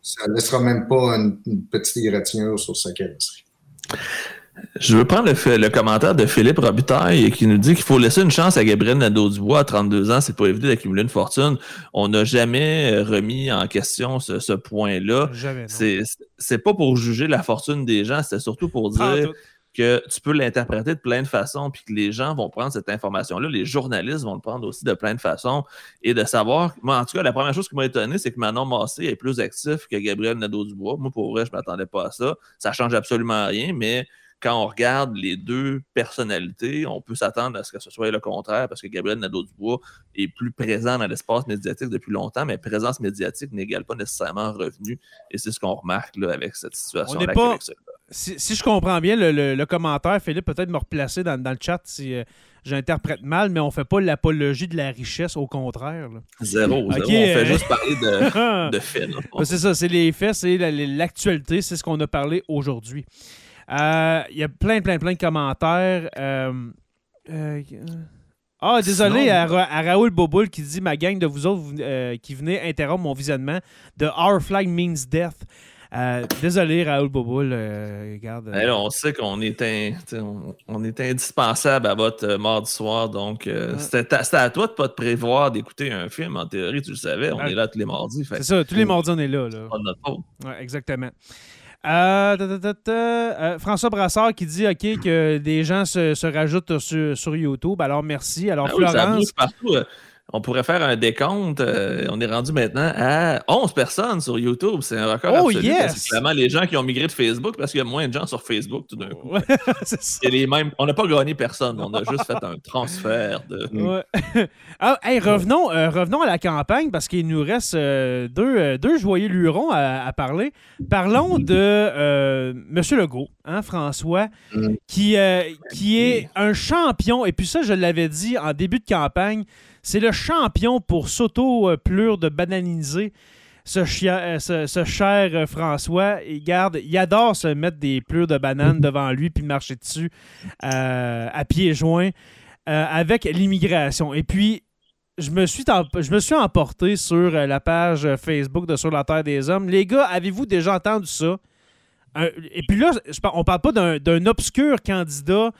Ça ne laissera même pas une, petite égratignure sur sa carrosserie. Je veux prendre le, commentaire de Philippe Robitaille qui nous dit qu'il faut laisser une chance à Gabriel Nadeau-Dubois à 32 ans. C'est pas évident d'accumuler une fortune. On n'a jamais remis en question ce, point-là. C'est pas pour juger la fortune des gens, c'est surtout pour dire que tu peux l'interpréter de plein de façons, puis que les gens vont prendre cette information-là, les journalistes vont le prendre aussi de plein de façons, et de savoir, moi, en tout cas, la première chose qui m'a étonné, c'est que Manon Massé est plus actif que Gabriel Nadeau-Dubois. Moi, pour vrai, je m'attendais pas à ça. Ça change absolument rien, mais quand on regarde les deux personnalités, on peut s'attendre à ce que ce soit le contraire parce que Gabriel Nadeau-Dubois est plus présent dans l'espace médiatique depuis longtemps, mais présence médiatique n'égale pas nécessairement revenu. Et c'est ce qu'on remarque là, avec cette situation. Pas... Si, je comprends bien le, commentaire, Philippe, peut-être me replacer dans, le chat si euh, j'interprète mal, mais on ne fait pas l'apologie de la richesse, au contraire. Zéro, On fait euh, juste parler de, [LAUGHS] faits. c'est ça, c'est les faits, c'est l'actualité, c'est ce qu'on a parlé aujourd'hui. Euh, il y a plein, plein, plein de commentaires. Euh, euh, ah, désolé à, Raoul Boboul qui dit Ma gang de vous autres qui venez interrompre mon visionnement de Our Flag Means Death. désolé, Raoul Boboul. regarde, on sait qu'on est, on, est indispensable à votre mardi soir, donc c'était à, toi de ne pas te prévoir d'écouter un film. En théorie, tu le savais, on est là tous les mardis. C'est ça, tous les mardis, on est là. là. Ouais, exactement. Euh, euh, François Brassard qui dit OK que des gens se, rajoutent sur, YouTube. Alors merci. Alors ben Florence. Euh, on pourrait faire un décompte. on est rendu maintenant à 11 personnes sur YouTube. C'est un record. Oh, absolu, yes! Clairement, les gens qui ont migré de Facebook parce qu'il y a moins de gens sur Facebook tout d'un coup. [LAUGHS] les mêmes, on n'a pas gagné personne. On a juste fait un transfert de. [LAUGHS] [LAUGHS] ah, revenons, revenons à la campagne parce qu'il nous reste deux, deux joyeux lurons à, à, parler. Parlons de M. Legault, hein, François, mm. qui, qui est un champion. Et puis ça, je l'avais dit en début de campagne. C'est le champion pour s'auto-plure de bananiser ce, euh, ce, cher euh, François. Il, garde, il adore se mettre des plures de bananes devant lui puis marcher dessus euh, à pieds joints avec l'immigration. Et puis, je me, suis je me suis emporté sur la page Facebook de Sur la Terre des Hommes. Les gars, avez-vous déjà entendu ça? et puis là, on parle pas d'un obscur candidat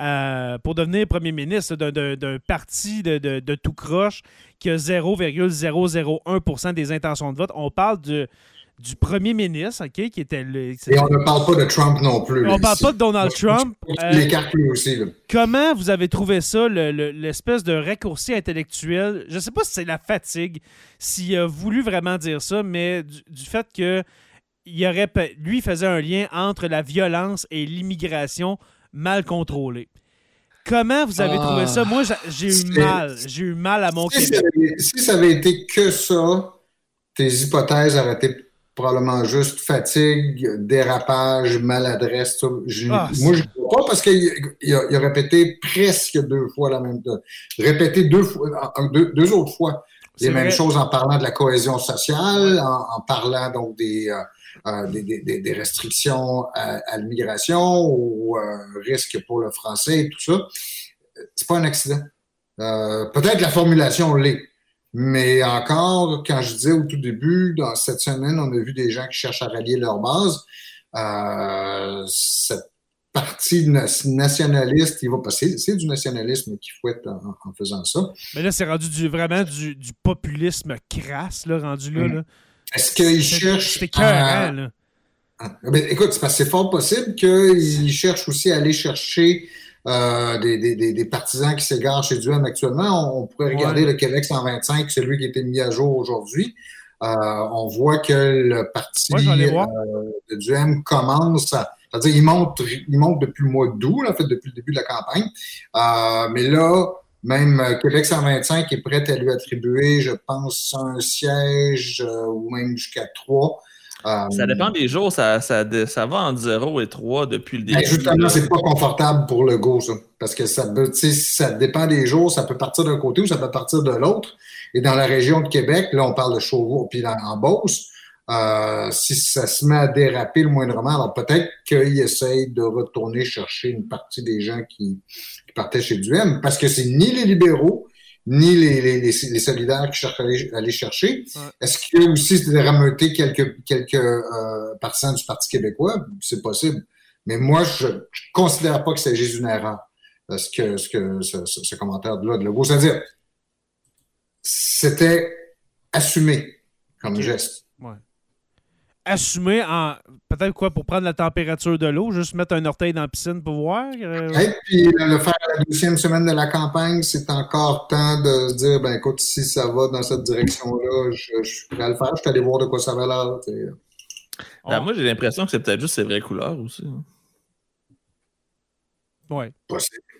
euh, pour devenir premier ministre d'un parti de, tout croche qui a 0,001 des intentions de vote. On parle de, du premier ministre, OK, qui était le. Et on ne parle pas de Trump non plus. On ne parle pas de Donald Trump. Euh, aussi. Comment vous avez trouvé ça, l'espèce de raccourci intellectuel? Je ne sais pas si c'est la fatigue, s'il a voulu vraiment dire ça, mais du, fait que il aurait, lui faisait un lien entre la violence et l'immigration mal contrôlé. Comment vous avez trouvé ça? Moi, j'ai eu mal. J'ai eu mal à mon si si ça avait été que ça, tes hypothèses auraient été probablement juste fatigue, dérapage, maladresse. Ah, moi, je ne crois pas parce qu'il a, répété presque deux fois la même chose. Répété deux, fois, deux, autres fois les mêmes choses en parlant de la cohésion sociale, en, parlant donc des, euh, euh, des, restrictions à, l'immigration ou euh, risque pour le français et tout ça. C'est pas un accident. Peut-être la formulation l'est. Mais encore, quand je disais au tout début, dans cette semaine, on a vu des gens qui cherchent à rallier leur base. Euh, cette partie nationaliste, il va passer. C'est du nationalisme qui fouette en, en, faisant ça. Mais là, c'est rendu du, vraiment du, populisme crasse, là, rendu là. Mm. Est-ce qu'il cherche. C'est à... Ah, ben, écoute, c'est fort possible qu'il cherche aussi à aller chercher euh, des, des, des, partisans qui s'égarent chez Duhem actuellement. On, pourrait regarder le Québec 125, celui qui a été mis à jour aujourd'hui. Euh, on voit que le parti euh, de Duhem commence à. C'est-à-dire, il monte, il monte depuis le mois d'août, en fait, depuis le début de la campagne. mais là, même Québec 125 est prêt à lui attribuer, je pense, un siège ou même jusqu'à trois. Euh, ça dépend des jours, ça, ça, ça, va entre 0 et 3 depuis le début. Justement, c'est pas confortable pour le go, ça. Parce que ça, ça dépend des jours, ça peut partir d'un côté ou ça peut partir de l'autre. Et dans la région de Québec, là, on parle de Chauveau, puis en Beauce, euh, si ça se met à déraper le moindrement, alors peut-être qu'il essaye de retourner chercher une partie des gens qui, qui partaient chez Duhem, parce que c'est ni les libéraux, ni les, les, les, solidaires qui cherchent à aller, chercher. Est-ce qu'il y a aussi de rameuter quelques, quelques euh, partisans du Parti québécois? C'est possible. Mais moi, je ne considère pas que c'est une erreur, ce que, ce, que, ce, ce commentaire-là de Legault. C'est-à-dire, c'était assumé comme geste assumer en peut-être quoi pour prendre la température de l'eau, juste mettre un orteil dans la piscine pour voir. Euh... Et puis le faire la deuxième semaine de la campagne, c'est encore temps de se dire ben écoute, si ça va dans cette direction-là, je, suis prêt à le faire, je suis allé voir de quoi ça va l'air. Ben, moi j'ai l'impression que c'est peut-être juste ses vraies couleurs aussi. Hein. Ouais. Possible.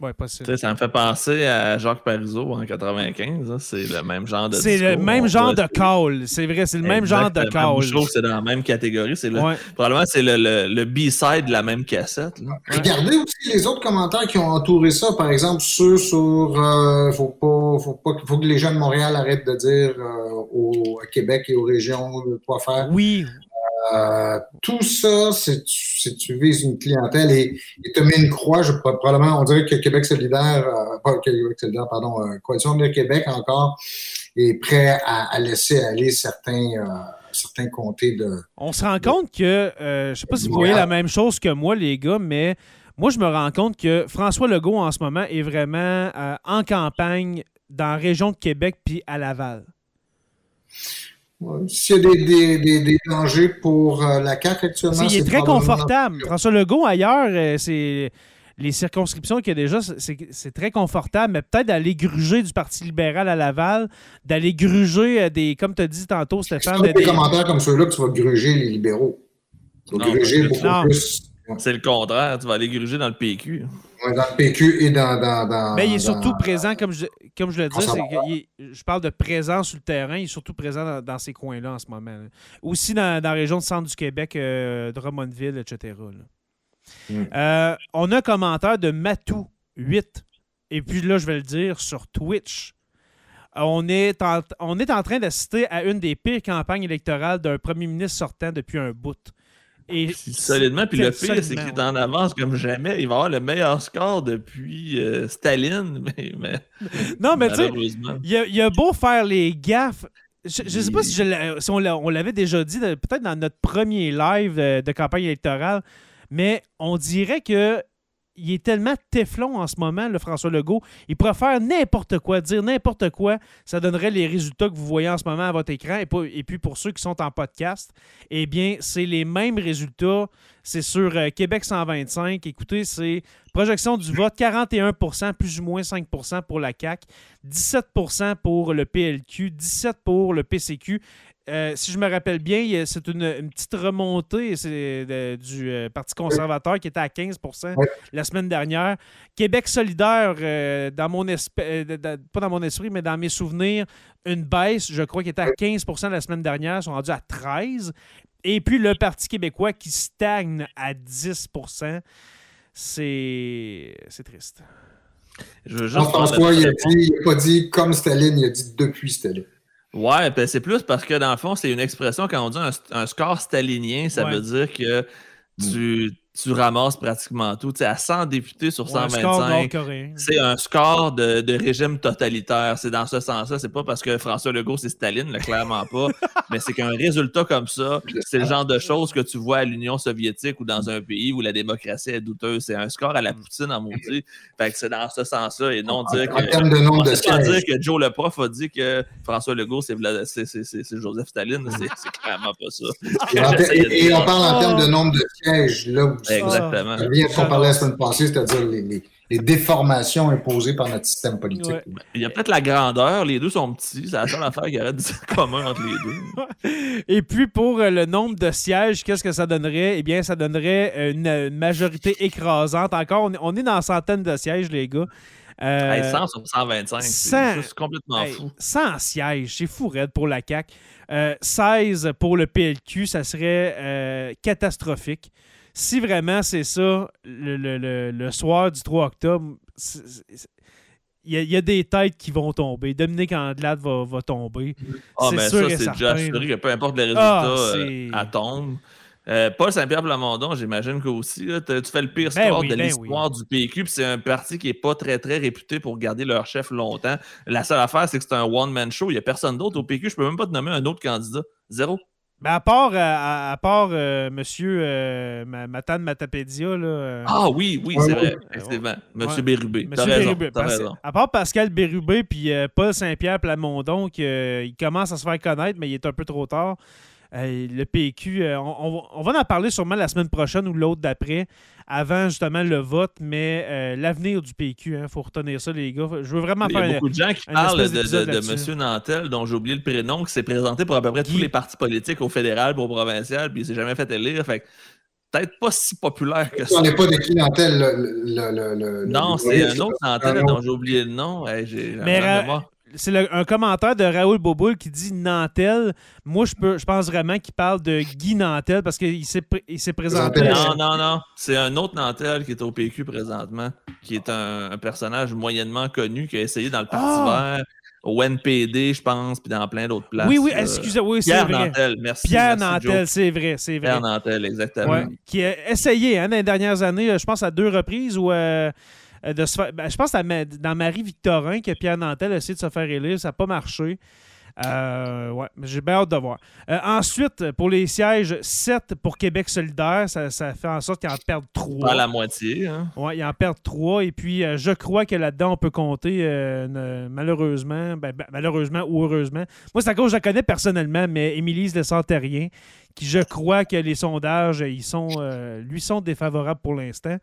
Ouais, possible. Ça me fait penser à Jacques Parizeau en 95. Hein. C'est le même genre de C'est le même genre de call. C'est vrai, c'est le même genre de call. Je trouve que c'est dans la même catégorie. Le, Probablement c'est le, le, B-side de la même cassette. Regardez aussi les autres commentaires qui ont entouré ça. Par exemple, ceux sur euh, faut pas, faut pas faut que les gens de Montréal arrêtent de dire euh, au Québec et aux régions quoi faire. Oui, euh, tout ça, si tu, vises une clientèle et tu mets une croix, je, probablement, on dirait que Québec solidaire, euh, pas Québec solidaire, pardon, euh, Coalition de Québec encore est prêt à, laisser aller certains, certains comtés de. On se rend compte que, je sais pas si vous voyez la même chose que moi, les gars, mais moi, je me rends compte que François Legault, en ce moment, est vraiment en campagne dans la région de Québec puis à Laval. S'il y a des, des, des, dangers pour euh, la CAQ actuellement, c'est très confortable. François Legault, ailleurs, euh, c'est les circonscriptions qu'il y a déjà, c'est très confortable, mais peut-être d'aller gruger du Parti libéral à Laval, d'aller gruger euh, des, comme tu as dit tantôt, Stéphane. des, des commentaires comme ceux-là que tu vas gruger les libéraux. Tu vas gruger beaucoup plus. C'est le contraire, tu vas aller gruger dans le PQ. Dans le PQ et dans. dans, mais il est surtout présent, comme je, comme je le dis, je parle de présence sur le terrain, il est surtout présent dans, ces coins-là en ce moment. Aussi dans, la région de centre du Québec, euh, Drummondville, etc. Hmm. Euh, on a un commentaire de Matou8. Et puis là, je vais le dire sur Twitch. On est, en, on est en train d'assister à une des pires campagnes électorales d'un premier ministre sortant depuis un bout. Et solidement. Puis le pire, c'est qu'il est en avance comme jamais. Il va avoir le meilleur score depuis euh, Staline. [LAUGHS] Mais, non, mais tu sais, il, a beau faire les gaffes. Je ne sais pas si, je, on l'avait déjà dit, peut-être dans notre premier live de, campagne électorale, mais on dirait que il est tellement téflon en ce moment, le François Legault. Il faire n'importe quoi, dire n'importe quoi. Ça donnerait les résultats que vous voyez en ce moment à votre écran. Et, puis pour ceux qui sont en podcast, eh bien, c'est les mêmes résultats. C'est sur euh, Québec 125. Écoutez, c'est projection du vote 41% plus ou moins 5% pour la CAQ, 17% pour le PLQ, 17 pour le PCQ. Euh, si je me rappelle bien, c'est une, petite remontée du euh, Parti conservateur qui était à 15% la semaine dernière. Québec solidaire, dans mon esprit, pas dans mon esprit, mais dans mes souvenirs, une baisse, je crois, qui était à 15% la semaine dernière, ils sont rendus à 13 Et puis le Parti québécois qui stagne à 10% c'est triste. Je veux juste François, il n'a pas dit comme Staline, il a dit depuis Staline. Ouais, ben c'est plus parce que dans le fond, c'est une expression quand on dit un, score stalinien, ça veut dire que tu, tu ramasses pratiquement tout. Tu sais, à 100 députés sur 125, c'est un score de, de, régime totalitaire. C'est dans ce sens-là. C'est pas parce que François Legault, c'est Staline, clairement pas. [LAUGHS] mais c'est qu'un résultat comme ça, c'est le genre de choses que tu vois à l'Union soviétique ou dans un pays où la démocratie est douteuse. C'est un score à la Poutine en maudit. Fait que c'est dans ce sens-là et non dire que. En de nombre de dire que Joe le prof a dit que François Legault, c'est Joseph Staline. C'est clairement pas ça. Et, on parle en termes de nombre de sièges. Là, Exactement. À ce qu'on parlait la semaine passée, c'est-à-dire les, déformations imposées par notre système politique. Il y a peut-être la grandeur, les deux sont petits, c'est la seule affaire qui aurait du [LAUGHS] commun entre les deux. Et puis pour euh, le nombre de sièges, qu'est-ce que ça donnerait? Eh bien, ça donnerait une, majorité écrasante. Encore, on est dans centaines de sièges, les gars. 100 euh, sur 125, c'est complètement fou. 100 sièges, c'est fou raide pour la CAQ. 16 euh, pour le PLQ, ça serait catastrophique si vraiment c'est ça, le, soir du 3 octobre, il y, a des têtes qui vont tomber. Dominique Andelade va, va tomber. Ah, mais ça, c'est déjà assuré que peu importe les ah, résultats, euh, à tombe. Euh, Paul Saint-Pierre Plamondon, j'imagine que aussi, tu fais le pire ben score de ben l'histoire du PQ, puis c'est un parti qui n'est pas très, très réputé pour garder leur chef longtemps. La seule affaire, c'est que c'est un one-man show. Il n'y a personne d'autre au PQ. Je peux même pas te nommer un autre candidat. Zéro. Ben à part, euh, à, part euh, monsieur euh, Matan Matapédia. Là, ah oui, oui, c'est vrai. Effectivement. Monsieur Bérubé. Monsieur Bérubé. Raison, À part Pascal Bérubé puis Paul Saint-Pierre Plamondon, qui il commence à se faire connaître, mais il est un peu trop tard. Le PQ, on, on, va en parler sûrement la semaine prochaine ou l'autre d'après avant justement le vote, mais euh, l'avenir du PQ, il hein, faut retenir ça, les gars. Je veux vraiment faire. Il y a beaucoup de gens qui parlent de, M. Nantel, dont j'ai oublié le prénom, qui s'est présenté pour à peu près tous les partis politiques au fédéral, au provincial, puis il s'est jamais fait élire. Fait peut-être pas si populaire que ça. On n'est pas de Nantel le, Non, c'est un autre Nantel dont j'ai oublié le nom. j'ai mais, c'est un commentaire de Raoul Boboul qui dit Nantel. Moi, je, peux, je pense vraiment qu'il parle de Guy Nantel parce qu'il s'est présenté. Non, non, non. C'est un autre Nantel qui est au PQ présentement, qui est un, personnage moyennement connu qui a essayé dans le Parti ah! vert, au NPD, je pense, puis dans plein d'autres places. Oui, oui, excusez moi Pierre Nantel, merci. Pierre Nantel, c'est vrai, c'est vrai. Pierre Nantel, exactement. qui a essayé hein, dans les dernières années, je pense à deux reprises, où. Euh, euh, ben, je pense que dans Marie-Victorin que Pierre Nantel a essayé de se faire élire, ça n'a pas marché. Euh, ouais, j'ai bien hâte de voir. Euh, ensuite, pour les sièges, 7 pour Québec solidaire, ça, fait en sorte qu'il en perdent 3. Pas la moitié. Hein? Oui, il en perdent 3. Et puis, je crois que là-dedans, on peut compter, malheureusement, ben, ben, malheureusement ou heureusement. Moi, c'est à cause que je la connais personnellement, mais Émilie de rien qui, je crois que les sondages, ils sont, lui sont défavorables pour l'instant.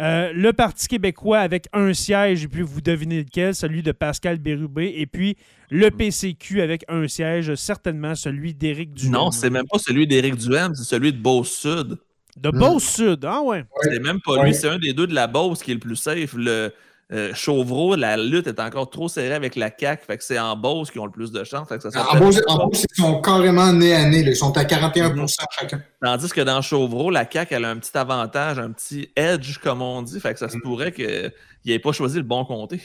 Euh, le Parti québécois avec un siège, et puis vous devinez lequel, celui de Pascal Bérubé. Et puis le PCQ avec un siège, certainement celui d'Éric Duhem. Non, c'est même pas celui d'Éric Duhem, c'est celui de Beauce-Sud. De Beauce-Sud, ah ouais. C'est même pas lui, c'est un des deux de la Beauce qui est le plus safe. Le, euh, Chauvreau, la lutte est encore trop serrée avec la CAQ, fait que c'est en Beauce qui ont le plus de chance. en, Beauce, ils sont carrément nez à nez, ils sont à 41 mhm. chacun. Tandis que dans Chauvreau, la CAQ, elle a un petit avantage, un petit edge, comme on dit, fait que ça se mhm. pourrait qu'il n'ait pas choisi le bon comté.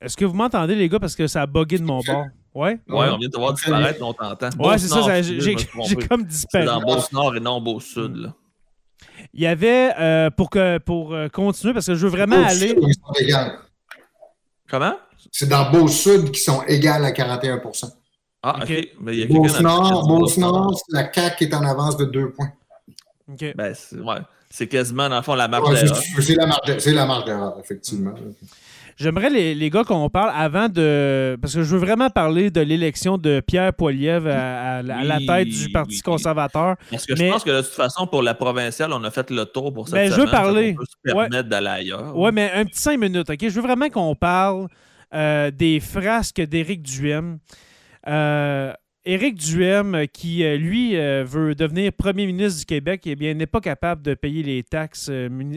Est-ce que vous m'entendez, les gars, parce que ça a bugué de mon bord? Ouais? Ouais, on vient de voir disparaître, on t'entend. Ouais, c'est ça, j'ai comme disparu. C'est dans Beauce-Nord et non Beauce-Sud, là. Il y avait, euh, pour, que, pour euh, continuer, parce que je veux vraiment aller. Comment? C'est dans Beau-Sud qui sont égales à 41 Ah, OK. Mais Beauce-Nord, Beauce-Nord, la CAQ est en avance de deux points. OK. Ben, c'est ouais. quasiment, dans le fond, la marge d'erreur. C'est la marge d'erreur, effectivement. J'aimerais, les, les, gars, qu'on parle avant de. Parce que je veux vraiment parler de l'élection de Pierre Poilievre à, la tête du Parti conservateur. Parce que je pense que de toute façon, pour la provinciale, on a fait le tour pour cette ben, semaine. Je veux parler. peut se permettre d'aller ailleurs. Oui, mais un petit cinq minutes, OK? Je veux vraiment qu'on parle euh, des frasques d'Éric Duhem. Euh, Éric Duhem, qui lui veut devenir premier ministre du Québec, eh bien, n'est pas capable de payer les taxes,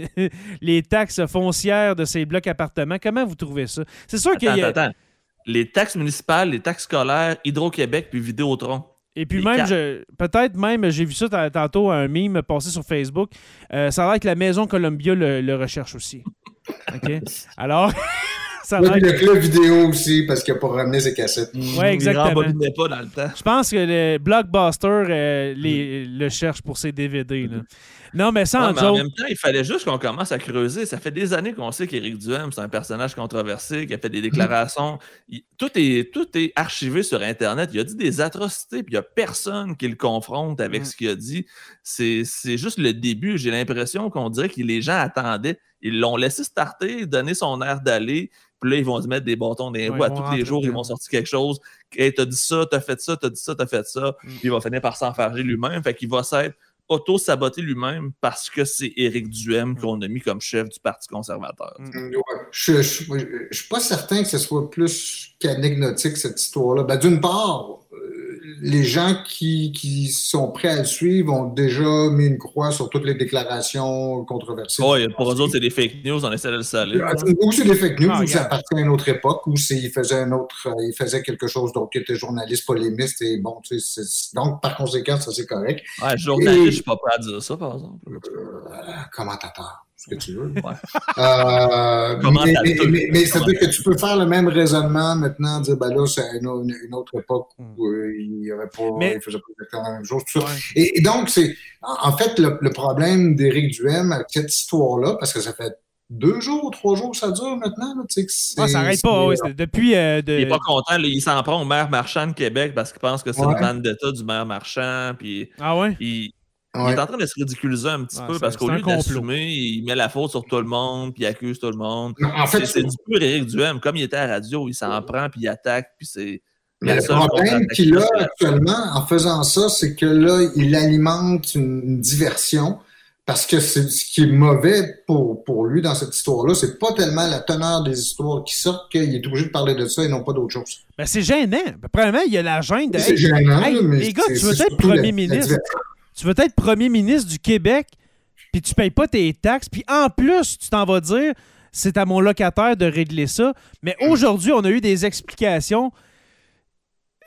[LAUGHS] les taxes foncières de ses blocs appartements. Comment vous trouvez ça? C'est sûr qu'il y a. Attends, Les taxes municipales, les taxes scolaires, Hydro-Québec puis Vidéotron. Et puis même, peut-être même, j'ai vu ça tantôt, un meme passé sur Facebook. ça a l'air que la Maison Columbia le, recherche aussi. [LAUGHS] OK? Alors. [LAUGHS] ça a le club vidéo aussi, parce qu'il a pas ramené ses cassettes. Oui, exactement. Il pas dans le temps. Je pense que le Blockbuster euh, les, le cherche pour ses DVD. Là. Non, mais ça, en, en même temps, il fallait juste qu'on commence à creuser. Ça fait des années qu'on sait qu'Éric Duhem, c'est un personnage controversé, qui a fait des déclarations. tout, est, tout est archivé sur Internet. Il a dit des atrocités, puis il n'y a personne qui le confronte avec mm. ce qu'il a dit. C'est juste le début. J'ai l'impression qu'on dirait que les gens attendaient. Ils l'ont laissé starter, donner son air d'aller. Puis là, ils vont se mettre des bâtons dans les roues à tous les jours. Ils vont sortir quelque chose. Hey, t'as dit ça, t'as fait ça, t'as dit ça, t'as fait ça. Mm. Puis il va finir par s'enfarger lui-même. Fait qu'il va s'être auto-saboter lui-même parce que c'est Éric Duhem mm. qu'on a mis comme chef du Parti conservateur. Mm. Je ne suis pas certain que ce soit plus qu'anecdotique, cette histoire-là. Ben, D'une part, les gens qui, qui, sont prêts à le suivre ont déjà mis une croix sur toutes les déclarations controversées. Oui, pour eux autres, c'est des fake news, on essaie de le saler. Ou c'est des fake news, ah, ou ça appartient à une autre époque, ou il faisait un autre, euh, il faisait quelque chose d'autre, qui était journaliste polémiste, et bon, tu sais, donc par conséquent, ça c'est correct. Ouais, journaliste, je suis pas prêt à dire ça, par exemple. Euh, commentateur ce que tu veux. Euh, mais, mais, ça veut dire que tu peux faire le même raisonnement maintenant, dire ben là, c'est une, autre époque où hmm. euh, il n'y avait pas, il faisait pas exactement la même chose. Et, donc, c'est en fait le, problème d'Éric Duhem avec cette histoire-là, parce que ça fait deux jours, trois jours que ça dure maintenant. Là, tu sais, que ça n'arrête pas. Oui, depuis. Euh, il n'est pas content. il s'en prend au maire marchand de Québec parce qu'il pense que c'est le une d'État du maire marchand. Puis ah ouais? Il est en train de se ridiculiser un petit peu parce qu'au lieu d'assumer, il met la faute sur tout le monde, puis il accuse tout le monde. En fait, c'est du pur Éric Duhem. Comme il était à la radio, il s'en prend, puis il attaque, puis c'est. Mais le problème qu'il a actuellement en faisant ça, c'est que là, il alimente une, diversion parce que ce qui est mauvais pour, pour lui dans cette histoire-là, c'est pas tellement la teneur des histoires qui sortent qu'il est obligé de parler de ça et non pas d'autre chose. Ben c'est gênant. Premièrement, il y a la gêne de. C'est gênant, mais les gars, tu veux être premier ministre? Tu veux être premier ministre du Québec, puis tu payes pas tes taxes, puis en plus, tu t'en vas dire c'est à mon locataire de régler ça. Mais aujourd'hui, on a eu des explications.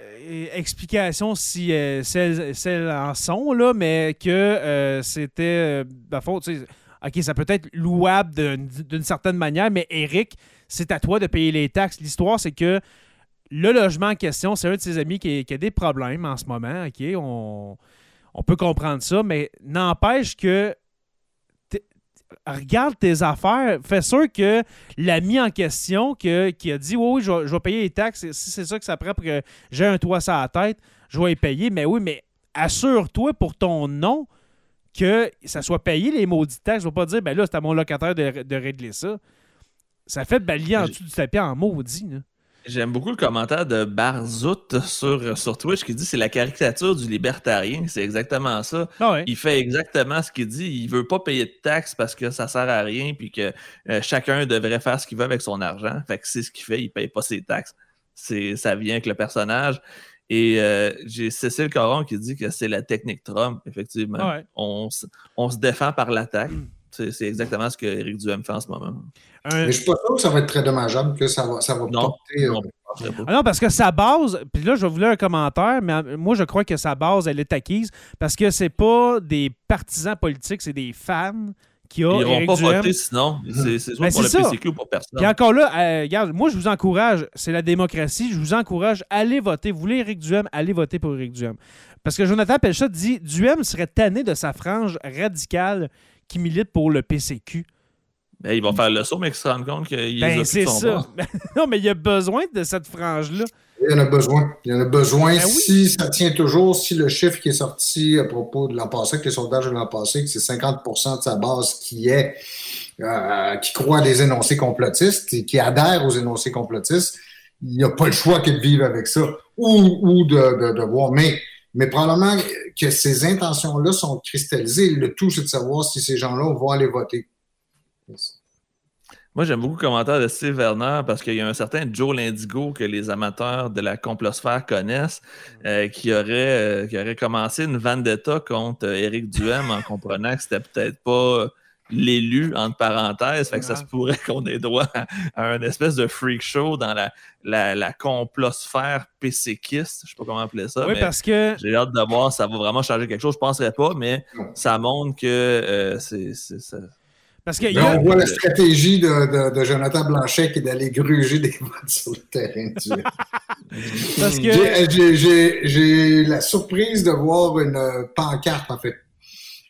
Euh, explications si euh, celles, en sont, là, mais que euh, c'était. Euh, OK, ça peut être louable d'une certaine manière, mais Eric, c'est à toi de payer les taxes. L'histoire, c'est que le logement en question, c'est un de ses amis qui, qui, a des problèmes en ce moment. OK, on on peut comprendre ça, mais n'empêche que regarde tes affaires, fais sûr que l'ami en question qui a dit Oui, je, vais, payer les taxes, si c'est ça que ça prend pour que j'ai un toit sur la tête, je vais y payer. Mais oui, mais assure-toi pour ton nom que ça soit payé les maudits taxes. Je ne vais pas dire ben là, c'est à mon locataire de, régler ça. Ça fait balayer en dessous du tapis en maudit. Là. J'aime beaucoup le commentaire de Barzout sur, sur Twitch qui dit c'est la caricature du libertarien. C'est exactement ça. Ah il fait exactement ce qu'il dit. Il veut pas payer de taxes parce que ça sert à rien puis que euh, chacun devrait faire ce qu'il veut avec son argent. Fait que c'est ce qu'il fait. Il paye pas ses taxes. C'est, ça vient avec le personnage. Et euh, j'ai Cécile Coron qui dit que c'est la technique Trump, effectivement. Ah on, on, se défend par l'attaque. Mm. C'est exactement ce que Eric Duhem fait en ce moment. Mais je suis pas sûr que ça va être très dommageable, que ça va, ça va non, porter. Non, euh, ah non, parce que sa base, puis là, je voulais un commentaire, mais moi, je crois que sa base, elle est acquise parce que c'est pas des partisans politiques, c'est des fans qui ont. Ils vont pas voter sinon. [LAUGHS] C'est soit ben, pour le PCQ ou pour personne. Et encore là, euh, regarde, moi, je vous encourage, c'est la démocratie, je vous encourage, allez voter. Vous voulez Éric Duhem, allez voter pour Éric Duhem. Parce que Jonathan Pelchat dit Duhem serait tanné de sa frange radicale qui milite pour le PCQ. Ben, ils vont faire le saut, mais ils se rendent compte qu'il ben, c'est ça. [LAUGHS] non, mais il y a besoin de cette frange-là. Il y en a besoin. Il y en a besoin ben si ça tient toujours, si le chiffre qui est sorti à propos de l'an passé, que les sondages de l'an passé, que c'est 50% de sa base qui est euh, qui croit à des énoncés complotistes et qui adhère aux énoncés complotistes, il n'y a pas le choix que de vivre avec ça ou, ou de, de voir. Mais mais probablement que ces intentions-là sont cristallisées. Le tout, c'est de savoir si ces gens-là vont aller voter. Moi, j'aime beaucoup le commentaire de Steve Werner parce qu'il y a un certain Joe Lindigo que les amateurs de la complosphère connaissent, euh, qui, aurait, euh, qui aurait commencé une vendetta contre Éric Duhem en comprenant que c'était peut-être pas l'élu, entre parenthèses. Fait que ça se pourrait qu'on ait droit à, un espèce de freak show dans la, la, la complosphère PCKiste. Je sais pas comment appeler ça. Oui, parce que. J'ai hâte de voir ça va vraiment changer quelque chose. Je penserais pas, mais ça montre que euh, c'est. Parce que On voit la stratégie de, de, Jonathan Blanchet qui est d'aller gruger des [LAUGHS] votes sur le terrain. [LAUGHS] Parce que... J'ai la surprise de voir une pancarte, en fait,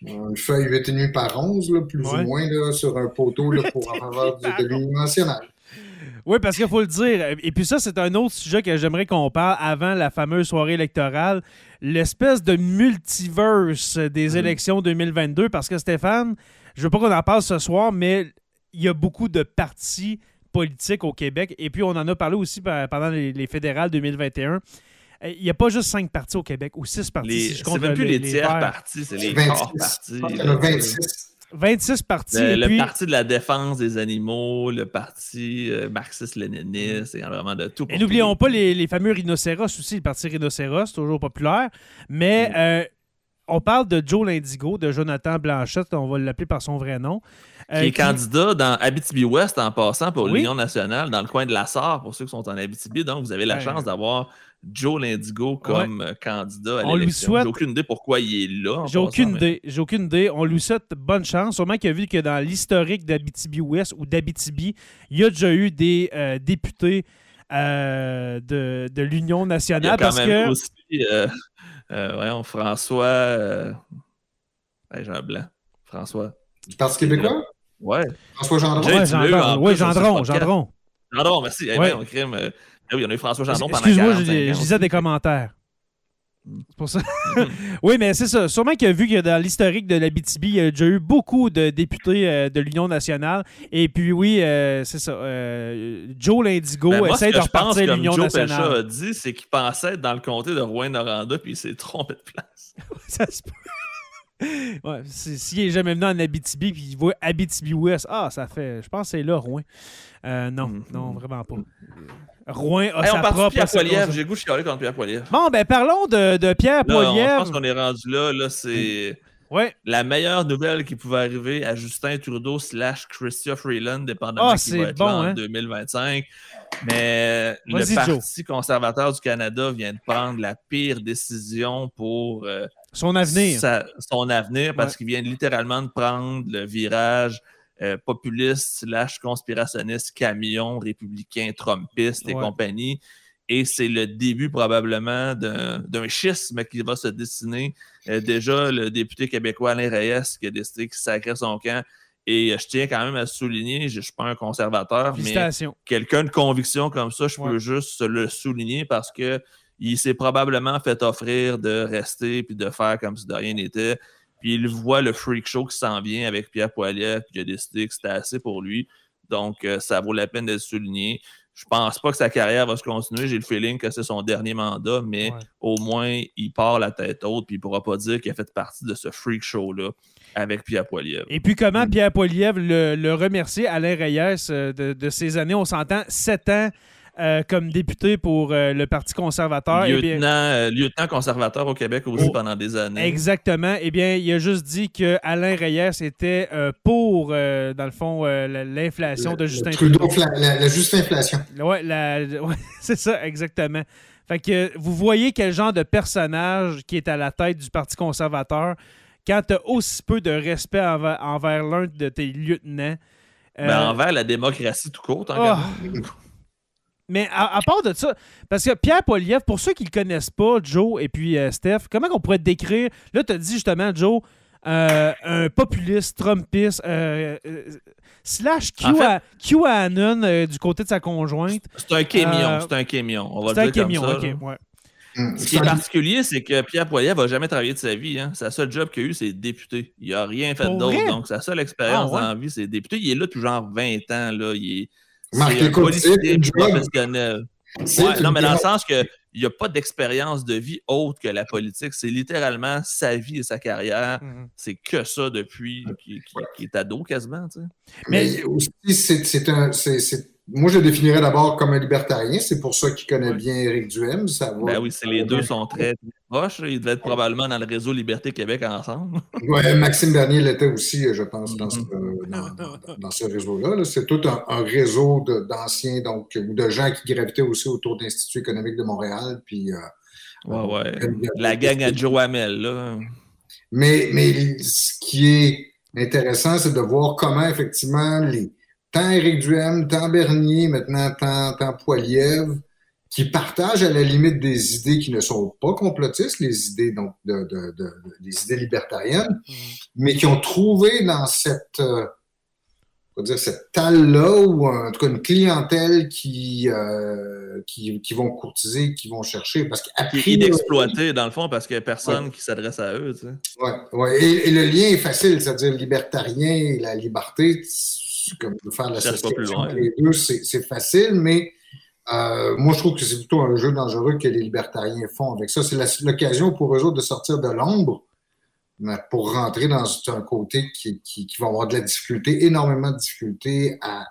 une feuille 8,5 par 11, plus ou moins, là, sur un poteau là, pour en faveur de l'Union nationale. Oui, parce qu'il faut le dire. Et puis ça, c'est un autre sujet que j'aimerais qu'on parle avant la fameuse soirée électorale. L'espèce de multiverse des mm. élections 2022. Parce que Stéphane, je veux pas qu'on en parle ce soir, mais il y a beaucoup de partis politiques au Québec. Et puis, on en a parlé aussi pendant les fédérales 2021. Il n'y a pas juste cinq partis au Québec ou six partis. c'est même plus les, tiers partis, c'est les corps partis. 26. 26 partis. Le, parti de la défense des animaux, le parti euh, marxiste-léniniste, il y a vraiment de tout. Et n'oublions pas les, fameux rhinocéros aussi, le parti rhinocéros, toujours populaire. Mais mm. euh, on parle de Joe Lindigo, de Jonathan Blanchette, on va l'appeler par son vrai nom. Euh, qui est candidat dans Abitibi-Ouest en passant pour l'Union nationale, dans le coin de la Sarre, pour ceux qui sont en Abitibi. Donc, vous avez la chance d'avoir Joe Lindigo comme euh, candidat à l'élection. J'ai aucune idée pourquoi il est là. J'ai aucune idée. J'ai aucune idée. On lui souhaite bonne chance. Sûrement qu'il a vu que dans l'historique d'Abitibi-Ouest ou d'Abitibi, il y a déjà eu des euh, députés euh, de, de l'Union nationale. Il y a quand parce même que... aussi, voyons, François... j'ai un blanc. François. Du Parti québécois? Ouais. François Gendron. Ouais, Oui, Gendron. Gendron. Gendron, merci. Eh ouais. on crime, ah oui, on a eu François Chandon pendant Excuse-moi, je, je disais des commentaires. C'est pour ça. [LAUGHS] oui, mais c'est ça. Sûrement qu'il a vu que dans l'historique de la BTB, il y a déjà eu beaucoup de députés euh, de l'Union nationale. Et puis, oui, euh, c'est ça. Euh, Joe Lindigo ben, essaie de repartir l'Union nationale. Ce que Joe a dit, c'est qu'il pensait être dans le comté de Rouen-Noranda, puis il s'est trompé de place. [LAUGHS] ça se peut. [LAUGHS] Ouais, s'il n'est jamais venu en Abitibi puis il voit Abitibi-Ouest, ah, ça fait. Je pense que c'est là, Rouen. non, mm-hmm. non, vraiment pas. Rouen a sa propre. Pierre Poilievre. J'ai goût de chialer contre Pierre Poilievre. Bon, ben parlons de, de Pierre Poilievre. Je pense qu'on est rendu là. Là, c'est. Ouais. La meilleure nouvelle qui pouvait arriver à Justin Trudeau slash Chrystia Freeland, dépendamment ah, qui va être bon, là en 2025. Hein? Mais le Parti conservateur du Canada vient de prendre la pire décision pour euh, son avenir. son avenir, parce qu'il vient littéralement de prendre le virage euh, populiste slash conspirationniste, camion, républicain, trumpiste et compagnie. Et c'est le début probablement d'un schisme qui va se dessiner. Euh, déjà, le député québécois Alain Reyes qui a décidé qu'il sacrait son camp. Et euh, je tiens quand même à souligner, je ne suis pas un conservateur, mais quelqu'un de conviction comme ça, je peux juste le souligner parce que il s'est probablement fait offrir de rester puis de faire comme si de rien n'était. Puis il voit le freak show qui s'en vient avec Pierre Poilievre, puis il a décidé que c'était assez pour lui. Donc, euh, ça vaut la peine d'être souligné. Je pense pas que sa carrière va se continuer. J'ai le feeling que c'est son dernier mandat, mais au moins, il part la tête haute, puis il pourra pas dire qu'il a fait partie de ce freak show-là avec Pierre Poilievre. Et puis, comment Pierre Poilievre le, remercier, Alain Reyes, euh, de, de ces années? On s'entend, sept ans euh, comme député pour euh, le Parti conservateur. Eh lieutenant, euh, lieutenant conservateur au Québec aussi oh, pendant des années. Exactement. Eh bien, il a juste dit que Alain Reyes était pour, dans le fond, l'inflation de Justin Trudeau. La, juste inflation. Oui, [LAUGHS] c'est ça, exactement. Fait que vous voyez quel genre de personnage qui est à la tête du Parti conservateur quand tu as aussi peu de respect envers, l'un de tes lieutenants. Ben, envers la démocratie tout court, en oh. Mais à, part de ça, parce que Pierre Poliev, pour ceux qui ne le connaissent pas, Joe et puis euh, Steph, comment on pourrait décrire? Là, tu as dit justement, Joe, euh, un populiste, Trumpiste, euh, slash QAnon du côté de sa conjointe. C'est un camion, c'est un camion. On va le dire un camion, comme ça, ok, ouais. Mm. Ce qui est particulier, c'est que Pierre Poilievre n'a jamais travaillé de sa vie. Hein. Sa seule job qu'il a eu, c'est député. Il n'a rien fait d'autre. Donc, sa seule expérience ah, dans la vie, c'est député. Il est là tout genre 20 ans. Là. Il est Marqué policier professionnel. Ouais, non, mais dans le sens que il n'y a pas d'expérience de vie autre que la politique. C'est littéralement sa vie et sa carrière. Mm-hmm. C'est que ça depuis qu'il est ado quasiment. Mais, aussi, c'est un. Moi, je le définirais d'abord comme un libertarien. C'est pour ça qu'il connaît bien Éric Duhem. Ça ben oui, les deux sont très proches. Ils devaient être probablement dans le réseau Liberté Québec ensemble. [LAUGHS] oui, Maxime Bernier l'était aussi, je pense, dans ce, mm-hmm. réseau-là. c'est tout un, réseau d'anciens, donc, ou de gens qui gravitaient aussi autour de l'Institut économique de Montréal. Puis, euh, ouais, ouais. La gang à Joe Hamel, là. Mais, mais ce qui est intéressant, c'est de voir comment, effectivement, les tant Éric Duhem, tant Bernier, maintenant tant, tant Poiliev, qui partagent à la limite des idées qui ne sont pas complotistes, les idées donc de, de, de, des idées libertariennes, mm. mais qui ont trouvé dans cette euh, dire cette talle-là, ou en tout cas une clientèle qui, euh, qui, qui, vont courtiser, qui vont chercher. Parce qui dans le fond, parce qu'il n'y a personne qui s'adresse à eux. Tu sais. Oui, ouais. et, et, le lien est facile, c'est-à-dire libertarien et la liberté, comme de faire l'association les deux, c'est facile, mais euh, moi, je trouve que c'est plutôt un jeu dangereux que les libertariens font avec ça. C'est l'occasion pour eux autres de sortir de l'ombre pour rentrer dans un côté qui, qui, va avoir de la difficulté, énormément de difficulté à,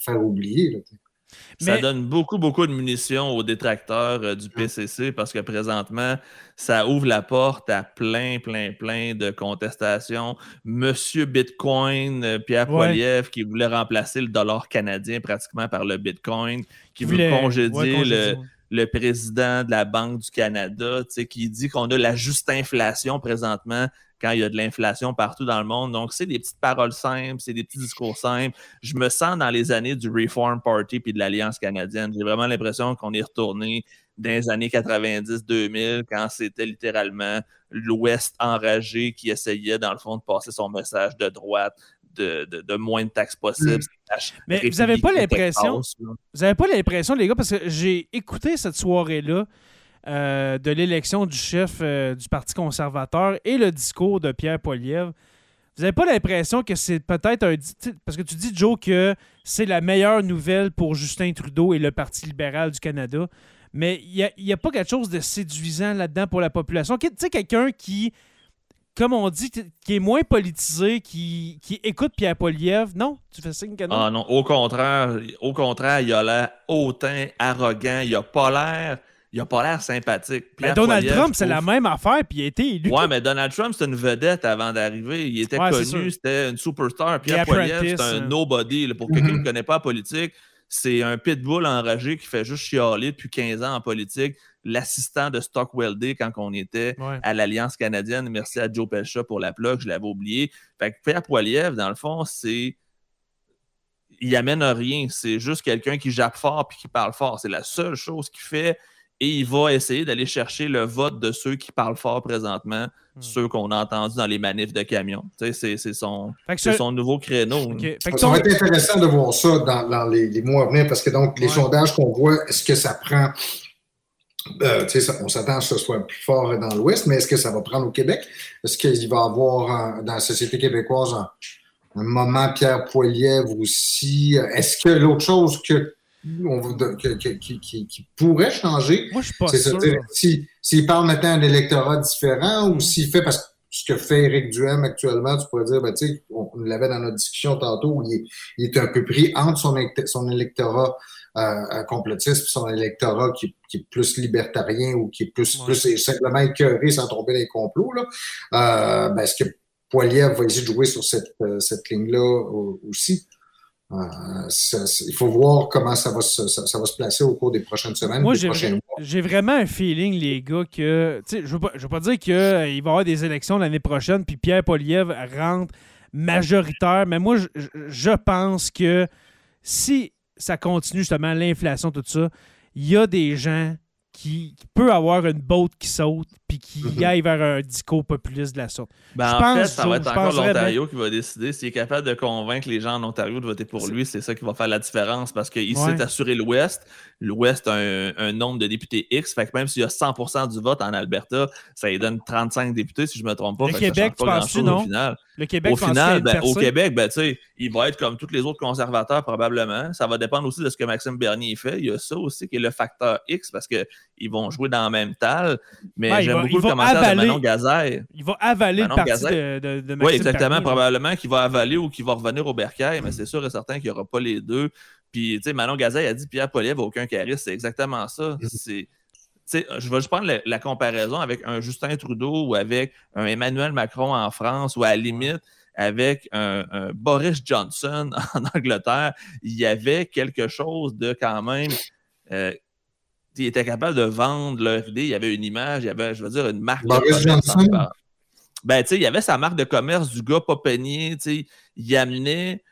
faire oublier. Ça donne beaucoup, beaucoup de munitions aux détracteurs euh, du PCC parce que présentement, ça ouvre la porte à plein, plein, plein de contestations. Monsieur Bitcoin, euh, Pierre Poilievre, qui voulait remplacer le dollar canadien pratiquement par le Bitcoin, qui veut congédier le le président de la Banque du Canada, qui dit qu'on a la juste inflation présentement quand il y a de l'inflation partout dans le monde. Donc, c'est des petites paroles simples, c'est des petits discours simples. Je me sens dans les années du Reform Party puis de l'Alliance canadienne. J'ai vraiment l'impression qu'on est retourné dans les années 90-2000 quand c'était littéralement l'Ouest enragé qui essayait, dans le fond, de passer son message de droite de, moins de taxes possibles. Mm. Mais vous n'avez pas l'impression, vous n'avez pas l'impression, les gars, parce que j'ai écouté cette soirée-là euh, de l'élection du chef euh, du Parti conservateur et le discours de Pierre Poilievre. Vous n'avez pas l'impression que c'est peut-être un. Parce que tu dis, Joe, que c'est la meilleure nouvelle pour Justin Trudeau et le Parti libéral du Canada. Mais il n'y a, a, pas quelque chose de séduisant là-dedans pour la population. Tu sais, quelqu'un qui comme on dit, qui est moins politisé, qui, qui écoute Pierre Poliev. Non, tu fais signe que non? Ah non, au contraire, au contraire, il a l'air hautain, arrogant, il a pas l'air. Il a pas l'air sympathique. mais Donald Trump, c'est la même affaire, puis il a été élu. Ouais, mais Donald Trump, c'était une vedette avant d'arriver. Il était connu, c'était une superstar. Pierre Poilievre, c'est un hein. nobody. pour quelqu'un qui ne connaît pas la politique, c'est un pitbull enragé qui fait juste chialer depuis 15 ans en politique l'assistant de Stockwell Day quand on était à l'Alliance canadienne. Merci à Joe Pesha pour la plug, je l'avais oublié. Fait que Pierre Poilievre, dans le fond, c'est. Il amène rien. C'est juste quelqu'un qui jappe fort puis qui parle fort. C'est la seule chose qu'il fait. Et il va essayer d'aller chercher le vote de ceux qui parlent fort présentement, hmm. ceux qu'on a entendus dans les manifs de camions. C'est son, son nouveau créneau. Ça va être intéressant de voir ça dans, les, mois à venir parce que donc les sondages qu'on voit, est-ce que ça prend euh, on s'attend à ce que ce soit plus fort dans l'Ouest, mais est-ce que ça va prendre au Québec? Est-ce qu'il va y avoir dans la société québécoise un, moment Pierre Poilievre aussi? Est-ce que l'autre chose que, qui, pourrait changer, c'est s'il si, parle maintenant d'un électorat différent ou s'il fait parce que ce que fait Éric Duhem actuellement, tu pourrais dire, ben, on, l'avait dans notre discussion tantôt, où il est, un peu pris entre son, son électorat un complotiste, son électorat qui, est plus libertarien ou qui est plus, plus simplement écœuré sans tomber dans les complots, là, euh, ben, est-ce que Poiliev va essayer de jouer sur cette, euh, cette ligne-là aussi? Euh, il faut voir comment ça va, se, ça, va se placer au cours des prochaines semaines. Moi, j'ai vraiment un feeling, les gars, que. Je ne veux, veux, pas dire qu'il va y avoir des élections l'année prochaine, puis Pierre Poliev rentre majoritaire, mais moi, je, je pense que si ça continue justement, l'inflation, tout ça, il y a des gens qui, peut avoir une botte qui saute puis qui mm aille vers un discours populiste de la sorte. Ben, en fait, ça va être encore l'Ontario qui va décider. S'il est capable de convaincre les gens en Ontario de voter pour lui, c'est ça qui va faire la différence parce qu'il s'est assuré l'Ouest. L'Ouest a un, nombre de députés X. Fait que même s'il y a 100% du vote en Alberta, ça lui donne 35 députés, si je ne me trompe pas. Le Québec, tu penses non? Au final. Le Québec, au final, ben, au Québec, ben, il va être comme tous les autres conservateurs probablement. Ça va dépendre aussi de ce que Maxime Bernier fait. Il y a ça aussi qui est le facteur X parce qu'il ils vont jouer dans la même talle. Mais j'aime beaucoup le commentaire de Manon Gazaire. Il va avaler le parti de, de, de Oui, exactement. probablement qu'il va avaler ou qu'il va revenir au bercail, mais c'est sûr et certain qu'il n'y aura pas les deux. Puis, tu sais, Manon Gazaire a dit Pierre Poliev n'a aucun charisme. C'est exactement ça. Mm-hmm. C'est je vais juste prendre la, comparaison avec un Justin Trudeau ou avec un Emmanuel Macron en France ou à la limite avec un, Boris Johnson [LAUGHS] en Angleterre, il y avait quelque chose de quand même. Euh, il était capable de vendre leur idée. Il y avait une image, il y avait, je veux dire, une marque de Johnson. Ben, tu sais, il y avait sa marque de commerce du gars pas peigné, tu sais, il amenait.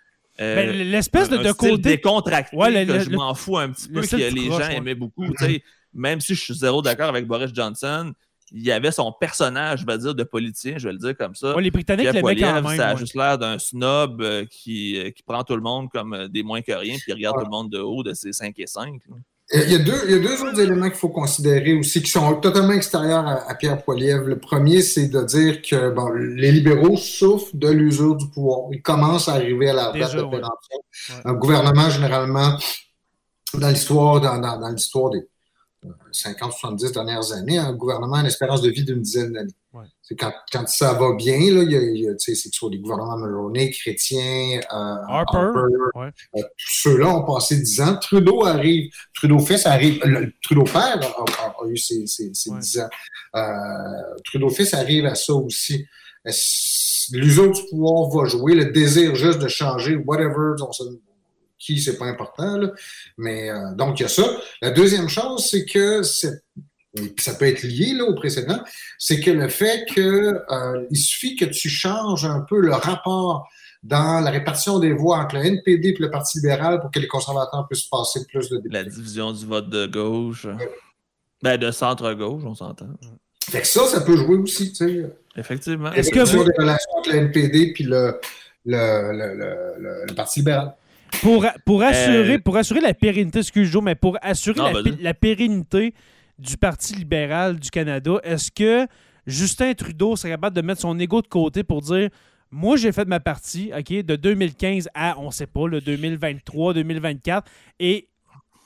Euh, ben, l'espèce de, de côté décontracté que je m'en fous un petit peu que les gens aimaient beaucoup. tu sais, Même si je suis zéro d'accord avec Boris Johnson, il y avait son personnage, je vais dire, de politicien, je vais le dire comme ça. les Britanniques l'aimaient quand même. Ça a juste l'air d'un snob euh, qui, euh, qui, prend tout le monde comme euh, des moins que rien, puis regarde tout le monde de haut de ses 5 et 5. Il y, a deux, il y a deux autres éléments qu'il faut considérer aussi qui sont totalement extérieurs à, Pierre Poilievre. Le premier, c'est de dire que bon, les libéraux souffrent de l'usure du pouvoir. Ils commencent à arriver à la date de péremption. Un gouvernement, généralement, dans l'histoire, dans, dans, dans l'histoire des 50, 70 dernières années, un gouvernement a une espérance de vie d'une dizaine d'années. C'est quand, quand, ça va bien, là, il y a, c'est que soit des gouvernements Mulroney, chrétiens, euh, Harper, euh, tous ceux-là ont passé 10 ans. Trudeau arrive, Trudeau fils arrive, Trudeau père a, eu ses, ses, 10 ans. Euh, Trudeau fils arrive à ça aussi. L'usure du pouvoir va jouer, le désir juste de changer, whatever, on qui, c'est pas important. Là. Mais euh, donc, il y a ça. La deuxième chose, c'est que ça peut être lié là, au précédent, c'est que le fait que euh, il suffit que tu changes un peu le rapport dans la répartition des voix entre le NPD et le Parti libéral pour que les conservateurs puissent passer plus de députés. La division du vote de gauche. Ben, de centre-gauche, on s'entend. Fait que ça, ça peut jouer aussi, tu sais. Effectivement. Est-ce que vous... des relations entre le NPD et le, le, le, le Parti libéral? Pour, pour, assurer, euh, pour assurer la pérennité, excuse moi mais pour assurer la, pérennité du Parti libéral du Canada, est-ce que Justin Trudeau serait capable de mettre son ego de côté pour dire moi, j'ai fait ma partie, OK, de 2015 à, on sait pas, le 2023, 2024, et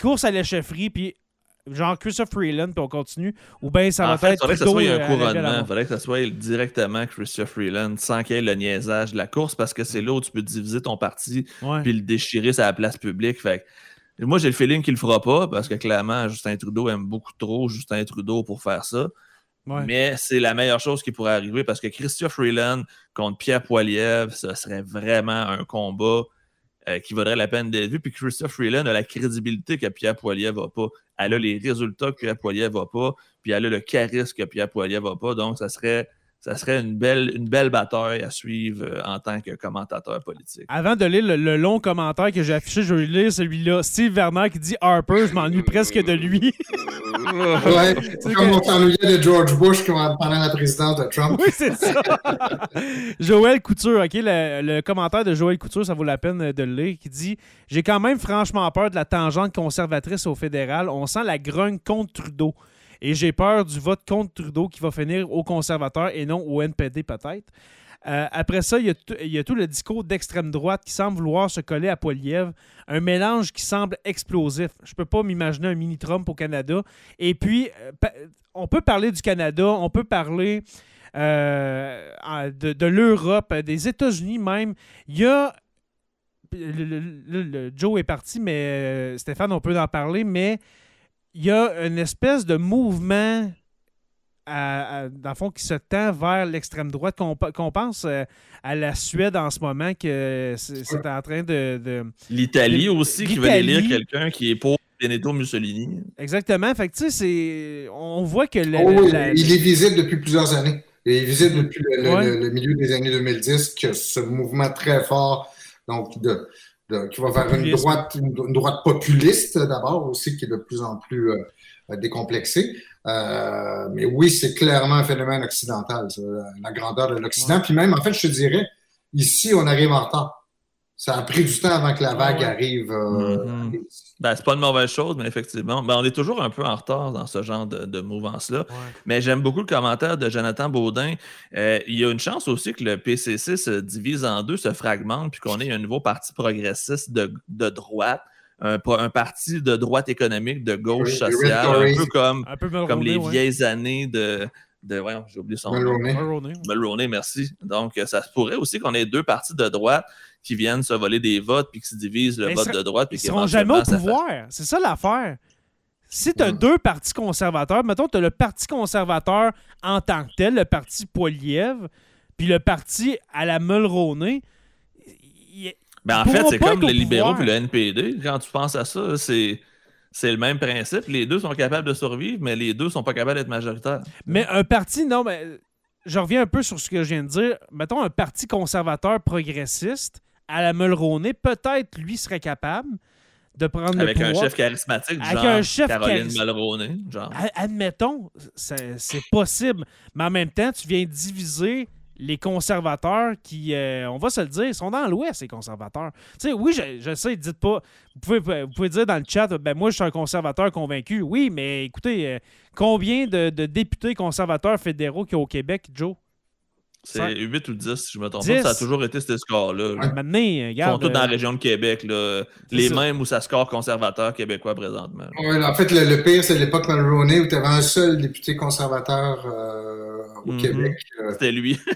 course à la chefferie, puis genre Christopher Freeland, puis on continue, ou bien ça va être. Il faudrait que ça soit un euh, couronnement. Il faudrait que ça soit directement Christopher Freeland sans qu'il y ait le niaisage de la course parce que c'est là où tu peux diviser ton parti puis le déchirer sur la place publique. Fait moi, j'ai le feeling qu'il le fera pas parce que clairement, Justin Trudeau aime beaucoup trop Justin Trudeau pour faire ça. Mais c'est la meilleure chose qui pourrait arriver parce que Christophe Freeland contre Pierre Poilievre, ce serait vraiment un combat euh, qui vaudrait la peine d'être vu. Puis Christophe Freeland a la crédibilité que Pierre Poilievre n'a pas. Elle a les résultats que Pierre Poilievre n'a pas. Puis elle a le charisme que Pierre Poilievre n'a pas. Donc, ça serait ça serait une belle, une belle bataille à suivre euh, en tant que commentateur politique. Avant de lire le, long commentaire que j'ai affiché, je vais lire celui-là. Steve Werner qui dit Harper, je m'ennuie presque de lui. [LAUGHS] ouais, c'est comme on s'ennuyait de George Bush pendant la présidence de Trump. Oui, c'est ça. [LAUGHS] Joël Couture, OK, le, le, commentaire de Joël Couture, ça vaut la peine de le lire, qui dit J'ai quand même franchement peur de la tangente conservatrice au fédéral. On sent la grogne contre Trudeau. Et j'ai peur du vote contre Trudeau qui va finir aux conservateurs et non au NPD peut-être. Euh, après ça, il y, a tout le discours d'extrême droite qui semble vouloir se coller à Poiliev. Un mélange qui semble explosif. Je peux pas m'imaginer un mini-Trump au Canada. Et puis, euh, on peut parler du Canada, on peut parler euh, de, l'Europe, des États-Unis même. Il y a. Le, Joe est parti, mais Stéphane, on peut en parler, mais il y a une espèce de mouvement dans le fond, qui se tend vers l'extrême droite, qu'on pense euh, à la Suède en ce moment, que c'est en train de. L'Italie aussi, qui veut élire quelqu'un qui est pour Benito Mussolini. Exactement. Fait tu sais, on voit que. Oh il est visible depuis plusieurs années. Il est visible depuis le, milieu des années 2010 que ce mouvement très fort donc de, qui va vers une droite, une, droite populiste d'abord aussi, qui est de plus en plus euh, décomplexée. Euh, mais oui, c'est clairement un phénomène occidental, la grandeur de l'Occident. Puis même, en fait, je te dirais, ici, on arrive en retard. Ça a pris du temps avant que la vague arrive. Euh, mm-hmm. ben, c'est pas une mauvaise chose, mais effectivement, ben, on est toujours un peu en retard dans ce genre de, mouvance-là. Mais j'aime beaucoup le commentaire de Jonathan Baudin. Euh, il y a une chance aussi que le PCC se divise en deux, se fragmente, puis qu'on ait un nouveau parti progressiste de, droite. un, parti de droite économique, de gauche sociale, un peu comme, comme les vieilles années de. de voyons, j'ai oublié son nom. Mulroney. merci. Donc, ça se pourrait aussi qu'on ait deux partis de droite qui viennent se voler des votes puis qui se divisent le vote de droite. Puis ils ne seront jamais au pouvoir. C'est ça l'affaire. Si tu as deux partis conservateurs, mettons, tu as le Parti conservateur en tant que tel, le Parti Poiliev, puis le Parti à la Mulroney. Ben en fait, c'est comme les libéraux et le NPD. Quand tu penses à ça, c'est. C'est le même principe. Les deux sont capables de survivre, mais les deux sont pas capables d'être majoritaires. Mais un parti, non, mais je reviens un peu sur ce que je viens de dire. Mettons un parti conservateur progressiste à la Mulroney, peut-être lui serait capable de prendre Avec le pouvoir. un chef charismatique, Avec genre un chef Caroline Mulroney. Genre. Admettons, c'est possible. Mais en même temps, tu viens diviser les conservateurs qui, euh, on va se le dire, sont dans l'Ouest, ces conservateurs. Tu sais, oui, je, je, sais, dites pas. Vous pouvez, vous pouvez dire dans le chat, ben moi, je suis un conservateur convaincu. Oui, mais écoutez, euh, combien de, de, députés conservateurs fédéraux qu'il y a au Québec, Joe? C'est 8 ou 10, si je me trompe pas. Ça a toujours été ce score-là. Maintenant, Ils sont tous dans la euh, région de Québec. Là. Les mêmes où ça score conservateur québécois présentement. Ouais, en fait, le, pire, c'est l'époque Mulroney où tu avais un seul député conservateur euh, au mhm. Québec. Euh. C'était lui. [LAUGHS]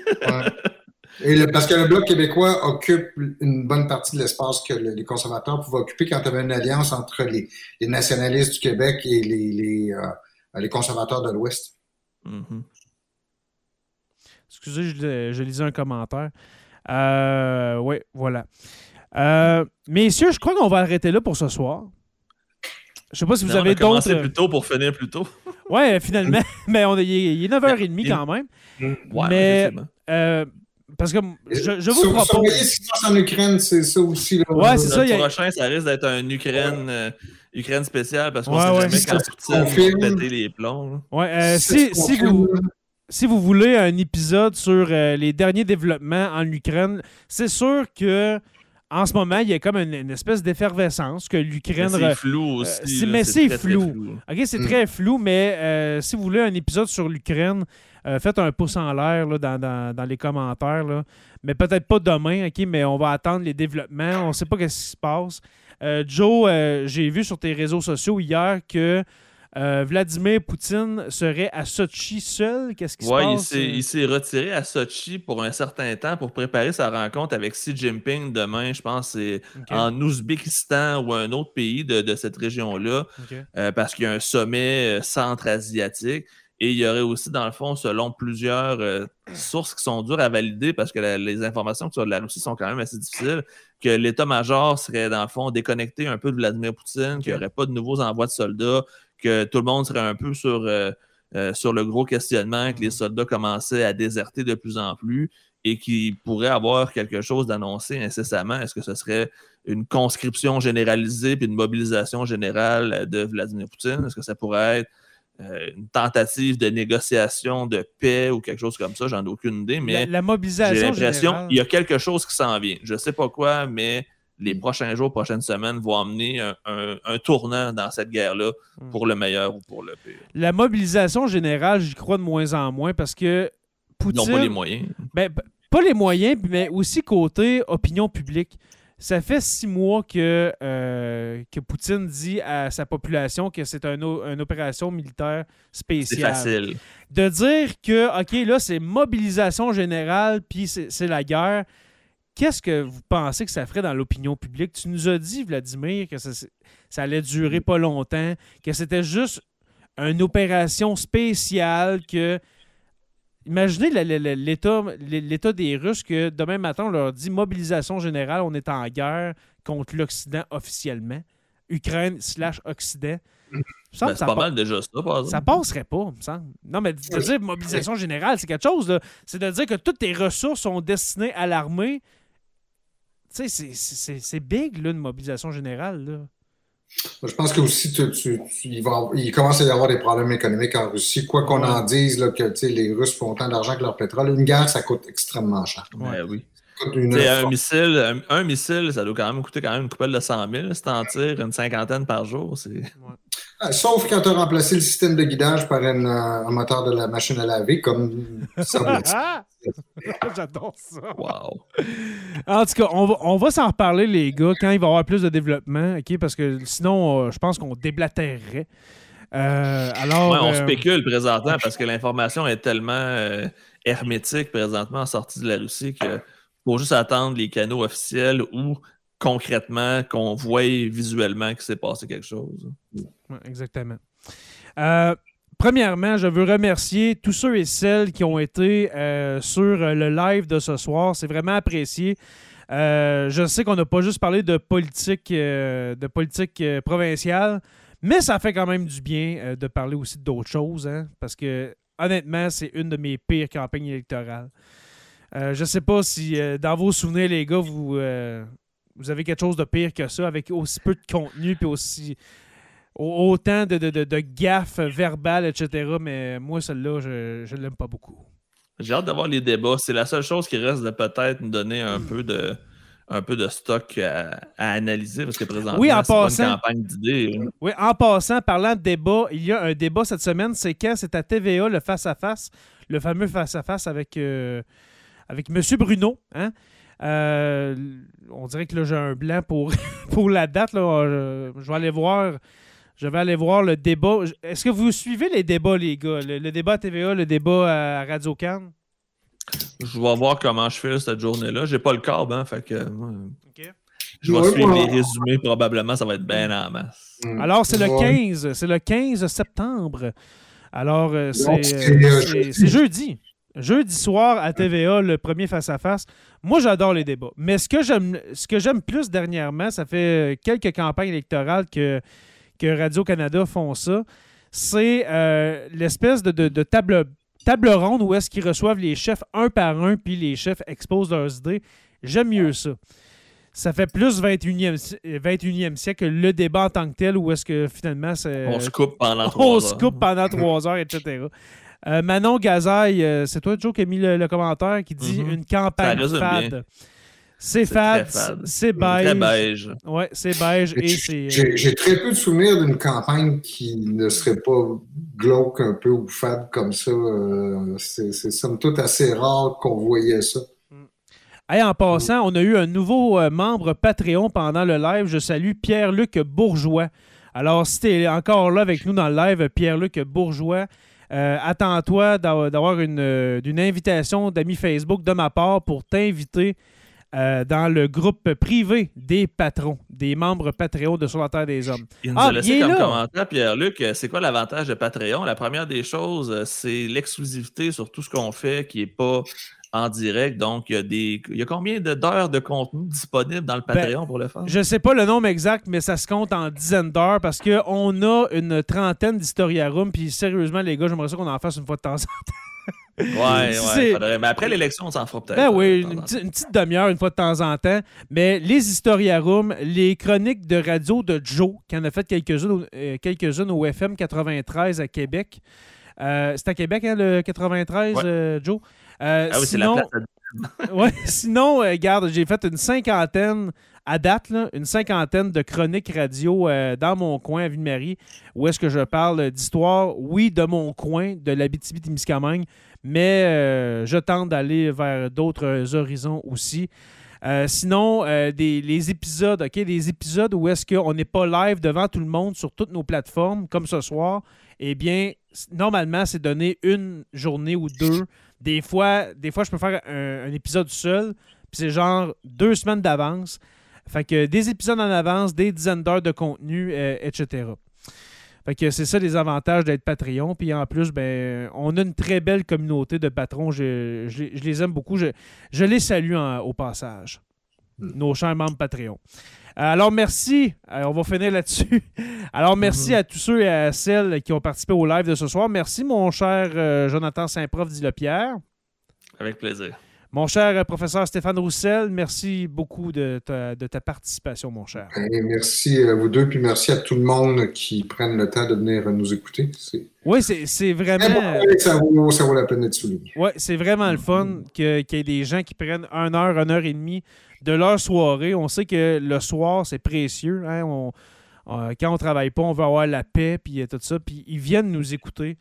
Et parce que le Bloc québécois occupe une bonne partie de l'espace que les conservateurs pouvaient occuper quand tu avais une alliance entre les, nationalistes du Québec et les, les, conservateurs de l'Ouest. Mhm. Excusez, je, lisais un commentaire. Euh, oui, voilà. Euh, messieurs, je crois qu'on va arrêter là pour ce soir. Je sais pas si vous avez d'autres. commencer plus tôt pour finir plus tôt. [LAUGHS] ouais, finalement. [LAUGHS] mais on est, il est 9h30 quand même. Ouais, mais. Euh, parce que je, je vous propose. Surveiller ce qui se passe en Ukraine, c'est ça aussi. Là, ouais, c'est ça. Le prochain, ça risque d'être un Ukraine. Euh, Ukraine spéciale parce qu'on ouais, sait jamais quand Poutine va péter les plombs. Ouais, euh, si, si, vous, si vous voulez un épisode sur euh, les derniers développements en Ukraine, c'est sûr que en ce moment, il y a comme une, espèce d'effervescence que l'Ukraine. C'est flou aussi. mais c'est flou. OK, c'est mm. très flou, mais euh, si vous voulez un épisode sur l'Ukraine, euh, faites un pouce en l'air dans, les commentaires. Mais peut-être pas demain, OK, mais on va attendre les développements. On ne sait pas ce qui se passe. Joe, j'ai vu sur tes réseaux sociaux hier que euh, Vladimir Poutine serait à Sochi seul. Qu'est-ce qui se passe? il s'est retiré à Sochi pour un certain temps pour préparer sa rencontre avec Xi Jinping demain. Je pense c'est en Ouzbékistan ou un autre pays de, cette région-là, euh, parce qu'il y a un sommet euh, centre-asiatique. Et il y aurait aussi, dans le fond, selon plusieurs sources qui sont dures à valider, parce que les informations sur la Russie sont quand même assez difficiles, que l'état-major serait, dans le fond, déconnecté un peu de Vladimir Poutine, qu'il n'y aurait pas de nouveaux envois de soldats, que tout le monde serait un peu sur, euh, euh, sur le gros questionnement, que les soldats commençaient à déserter de plus en plus et qu'il pourrait avoir quelque chose d'annoncé incessamment. Est-ce que ce serait une conscription généralisée puis une mobilisation générale de Vladimir Poutine? Est-ce que ça pourrait être euh, une tentative de négociation de paix ou quelque chose comme ça? J'en ai aucune idée, mais la, mobilisation j'ai l'impression qu'il y a quelque chose qui s'en vient. Je ne sais pas quoi, mais les prochains jours, prochaines semaines vont amener un, tournant dans cette guerre-là hmm. pour le meilleur ou pour le pire. La mobilisation générale, j'y crois de moins en moins parce que Poutine. Ils n'ont pas les moyens. Ben, pas les moyens, mais aussi côté opinion publique. Ça fait six mois que, euh, que Poutine dit à sa population que c'est un, une opération militaire spéciale. C'est facile. De dire que, OK, là, c'est mobilisation générale, puis c'est la guerre Qu'est-ce que vous pensez que ça ferait dans l'opinion publique? Tu nous as dit, Vladimir, que ça, allait durer pas longtemps, que c'était juste une opération spéciale, que... Imaginez l'état des Russes que demain matin, on leur dit mobilisation générale, on est en guerre contre l'Occident officiellement. Ukraine slash Occident. Ben, c'est pas mal déjà ça, par Ça passerait pas, me semble. Non, mais de dire mobilisation générale, c'est quelque chose. C'est de dire que toutes tes ressources sont destinées à l'armée, tu sais, c'est big, là, une mobilisation générale. Là. Je pense que aussi, il, va, il, commence à y avoir des problèmes économiques en Russie. Quoi qu'on en dise, là, que les Russes font autant d'argent que leur pétrole, une guerre, ça coûte extrêmement cher. Ouais, oui. un, missile, un, missile, ça doit quand même coûter quand même une coupelle de 100 000. Si t'en tires une cinquantaine par jour, c'est. Sauf quand tu as remplacé le système de guidage par un moteur de la machine à laver, comme ça [LAUGHS] J'adore ça. Wow. En tout cas, on va, on va s'en reparler, les gars, quand il va y avoir plus de développement, OK? Parce que sinon, euh, je pense qu'on déblatérerait. Euh, alors, on euh, spécule présentement parce que l'information est tellement hermétique présentement en sortie de la Russie qu'il faut juste attendre les canaux officiels ou concrètement qu'on voit visuellement qu'il s'est passé quelque chose. exactement. Premièrement, je veux remercier tous ceux et celles qui ont été euh, sur le live de ce soir. C'est vraiment apprécié. Euh, je sais qu'on n'a pas juste parlé de politique, euh, de politique provinciale, mais ça fait quand même du bien de parler aussi d'autres choses, hein, parce que honnêtement, c'est une de mes pires campagnes électorales. je ne sais pas si dans vos souvenirs, les gars, vous, vous avez quelque chose de pire que ça, avec aussi peu de contenu puis aussi autant de, de, de, gaffes verbales, etc. Mais moi, celle-là, je ne l'aime pas beaucoup. J'ai hâte d'avoir les débats. C'est la seule chose qui reste de peut-être nous donner un peu de un peu de stock à, analyser parce que présentement, oui, en passant, une campagne d'idées. Oui, en passant, parlant de débat, il y a un débat cette semaine. C'est quand? C'est à TVA, le face-à-face, le fameux face-à-face avec, euh, avec M. Bruno. Hein? Euh, on dirait que là, j'ai un blanc pour, [LAUGHS] pour la date. Là. je vais aller voir je vais aller voir le débat. Est-ce que vous suivez les débats, les gars? Le, débat à TVA, le débat à Radio Cannes? Je vais voir comment je fais cette journée-là. J'ai pas le câble, hein, fait que. Je vais suivre les résumés, probablement, ça va être bien en masse. Mm. Alors, c'est le 15. C'est le 15 septembre. Alors, euh, euh, c'est jeudi. Jeudi soir à TVA, le premier face-à-face. Moi, j'adore les débats. Mais ce que j'aime plus dernièrement, ça fait quelques campagnes électorales que que Radio-Canada font ça, c'est euh, l'espèce de, table, table ronde où est-ce qu'ils reçoivent les chefs un par un, puis les chefs exposent leurs idées. J'aime mieux ça. Ça fait plus 21e, 21e siècle que le débat en tant que tel, où est-ce que finalement. On se coupe pendant [LAUGHS] [LAUGHS] trois heures. On se coupe pendant trois heures, etc. Euh, Manon Gazaille, euh, c'est toi, Joe, qui a mis le, commentaire qui dit mm-hmm. une campagne fade. C'est fade, c'est beige. Ouais, c'est beige et c'est. J'ai très peu de souvenirs d'une campagne qui ne serait pas glauque un peu ou fade comme ça. Euh, c'est somme toute assez rare qu'on voyait ça. Mm. en passant, on a eu un nouveau euh, membre Patreon pendant le live. Je salue Pierre-Luc Bourgeois. Alors, si tu es encore là avec nous dans le live, Pierre-Luc Bourgeois, euh, attends-toi d'avoir une, une, invitation d'amis Facebook de ma part pour t'inviter euh, dans le groupe privé des patrons, des membres Patreon de Sur la Terre des Hommes. Il nous a ah, laissé comme commentaire, Pierre-Luc, euh, c'est quoi l'avantage de Patreon? La première des choses, euh, c'est l'exclusivité sur tout ce qu'on fait qui n'est pas en direct. Donc, il y a, des, il y a combien d'heures de contenu disponibles dans le ben, Patreon pour le faire? Je ne sais pas le nombre exact, mais ça se compte en dizaines d'heures parce qu'on a une trentaine d'Historia Puis sérieusement, les gars, j'aimerais ça qu'on en fasse une fois de temps en temps. Ouais, ouais. Mais après l'élection, on s'en fera peut-être. Ben oui, une, petite demi-heure, une fois de temps en temps. Mais les Historia Room, les chroniques de radio de Joe, qui en a fait quelques-unes euh, quelques au FM 93 à Québec. Euh, c'est à Québec, hein, le 93, euh, Joe? Ah oui, c'est la place. [LAUGHS] ouais, sinon, regarde, j'ai fait une cinquantaine à date, une cinquantaine de chroniques radio dans mon coin à Ville-Marie, où est-ce que je parle d'histoire, oui, de mon coin, de l'Abitibi-Témiscamingue, mais euh, je tente d'aller vers d'autres horizons aussi. Euh, sinon, euh, des, les épisodes, OK, des épisodes où est-ce qu'on n'est pas live devant tout le monde sur toutes nos plateformes, comme ce soir, eh bien, normalement, c'est donné une journée ou deux. Des fois, des fois je peux faire un, un épisode seul, puis c'est genre deux semaines d'avance. Fait que des épisodes en avance, des dizaines d'heures de contenu, etc. Fait que c'est ça les avantages d'être Patreon. Puis en plus, ben, on a une très belle communauté de patrons. Je, les aime beaucoup. Je, les salue au passage. Hmm. Nos chers membres Patreon. Alors, merci. Euh, on va finir là-dessus. [LAUGHS] Alors, merci hmm. à tous ceux et à celles qui ont participé au live de ce soir. Merci, mon cher euh, Jonathan Saint-Prof, dit le Pierre. Avec plaisir. Mon cher professeur Stéphane Roussel, merci beaucoup de ta, participation, mon cher. merci à vous deux, puis merci à tout le monde qui prennent le temps de venir nous écouter. Oui, c'est vraiment. ça, vaut, la peine d'être souligné. Oui, c'est vraiment le fun qu'il y ait des gens qui prennent une heure, une heure et demie de leur soirée. On sait que le soir, c'est précieux. Hein. quand on travaille pas, on veut avoir la paix, puis tout ça. Puis ils viennent nous écouter.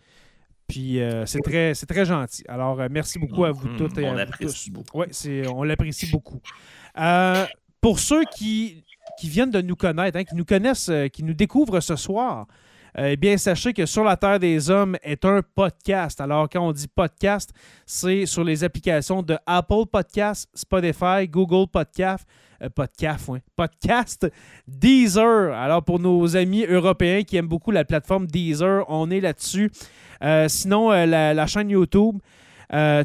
Puis c'est très, très gentil. Alors, merci beaucoup à vous Mhm. toutes et On à vous tous. beaucoup. Oui, on l'apprécie beaucoup. Euh, pour ceux qui, qui viennent de nous connaître, hein, qui nous connaissent, euh, qui nous découvrent ce soir, euh, eh bien, sachez que Sur la Terre des Hommes est un podcast. Alors, quand on dit podcast, c'est sur les applications de Apple Podcast, Spotify, Google Podcast, euh, podcast, ouais, podcast, Deezer. Alors, pour nos amis européens qui aiment beaucoup la plateforme Deezer, on est là-dessus. Euh, sinon, euh, la, chaîne YouTube,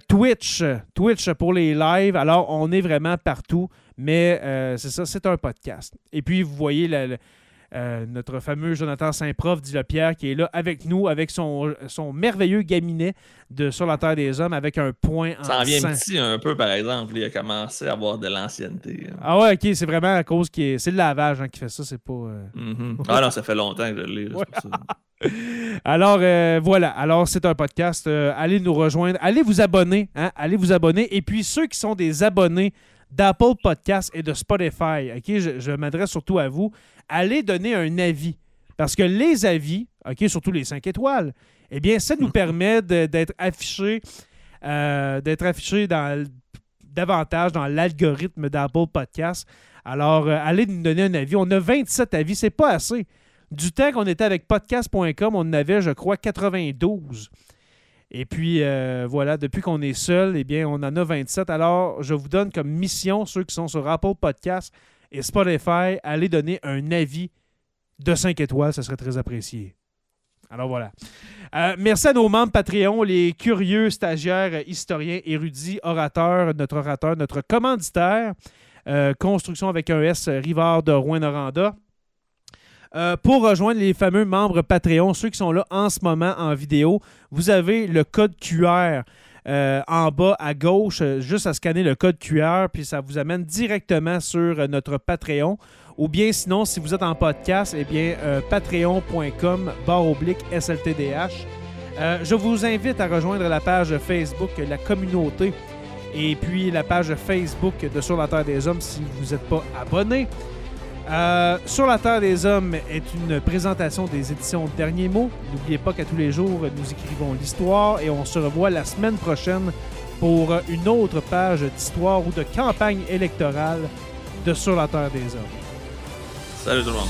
Twitch, Twitch pour les lives. Alors, on est vraiment partout, mais c'est ça, c'est un podcast. Et puis, vous voyez la- euh, notre fameux Jonathan Saint-Prof, dit le Pierre, qui est là avec nous, avec son, son merveilleux gaminet de Sur la Terre des Hommes, avec un point en Ça en vient petit un peu, par exemple. Il a commencé à avoir de l'ancienneté. hein. Ah ouais, ok, c'est vraiment à cause qui est... C'est le lavage hein, qui fait ça, c'est pas... euh, Mhm. Ah non, ça fait longtemps que je l'ai. ça. [LAUGHS] Alors euh, voilà, alors c'est un podcast. Allez nous rejoindre, allez vous abonner, hein, allez vous abonner. Et puis ceux qui sont des abonnés d'Apple Podcast et de Spotify, ok, je, je m'adresse surtout à vous, allez donner un avis. Parce que les avis, ok, surtout les 5 étoiles, eh bien, ça nous [LAUGHS] permet d'être affichés, euh, d'être affichés dans l- davantage dans l'algorithme d'Apple Podcast. Alors, euh, allez nous donner un avis. On a 27 avis, c'est pas assez. Du temps qu'on était avec podcast.com, on en avait, je crois, 92. Et puis, euh, voilà, depuis qu'on est seul, eh bien, on en a 27. Alors, je vous donne comme mission, ceux qui sont sur Apple Podcast et Spotify, allez donner un avis de 5 étoiles, ce serait très apprécié. Alors voilà. Euh, merci à nos membres Patreon, les curieux stagiaires, historiens, érudits, orateurs, notre orateur, notre commanditaire, euh, Construction avec un S, Rivard de Rouen-Noranda. Euh, pour rejoindre les fameux membres Patreon, ceux qui sont là en ce moment en vidéo, vous avez le code QR euh, en bas à gauche, euh, juste à scanner le code QR, puis ça vous amène directement sur notre Patreon. Ou bien sinon, si vous êtes en podcast, eh bien, patreon.com barre oblique SLTDH. Je vous invite à rejoindre la page Facebook La Communauté et puis la page Facebook de Sur la Terre des Hommes si vous n'êtes pas abonné. Euh, Sur la Terre des Hommes est une présentation des éditions Dernier Mot. N'oubliez pas qu'à tous les jours, nous écrivons l'histoire et on se revoit la semaine prochaine pour une autre page d'histoire ou de campagne électorale de Sur la Terre des Hommes. Salut tout le monde.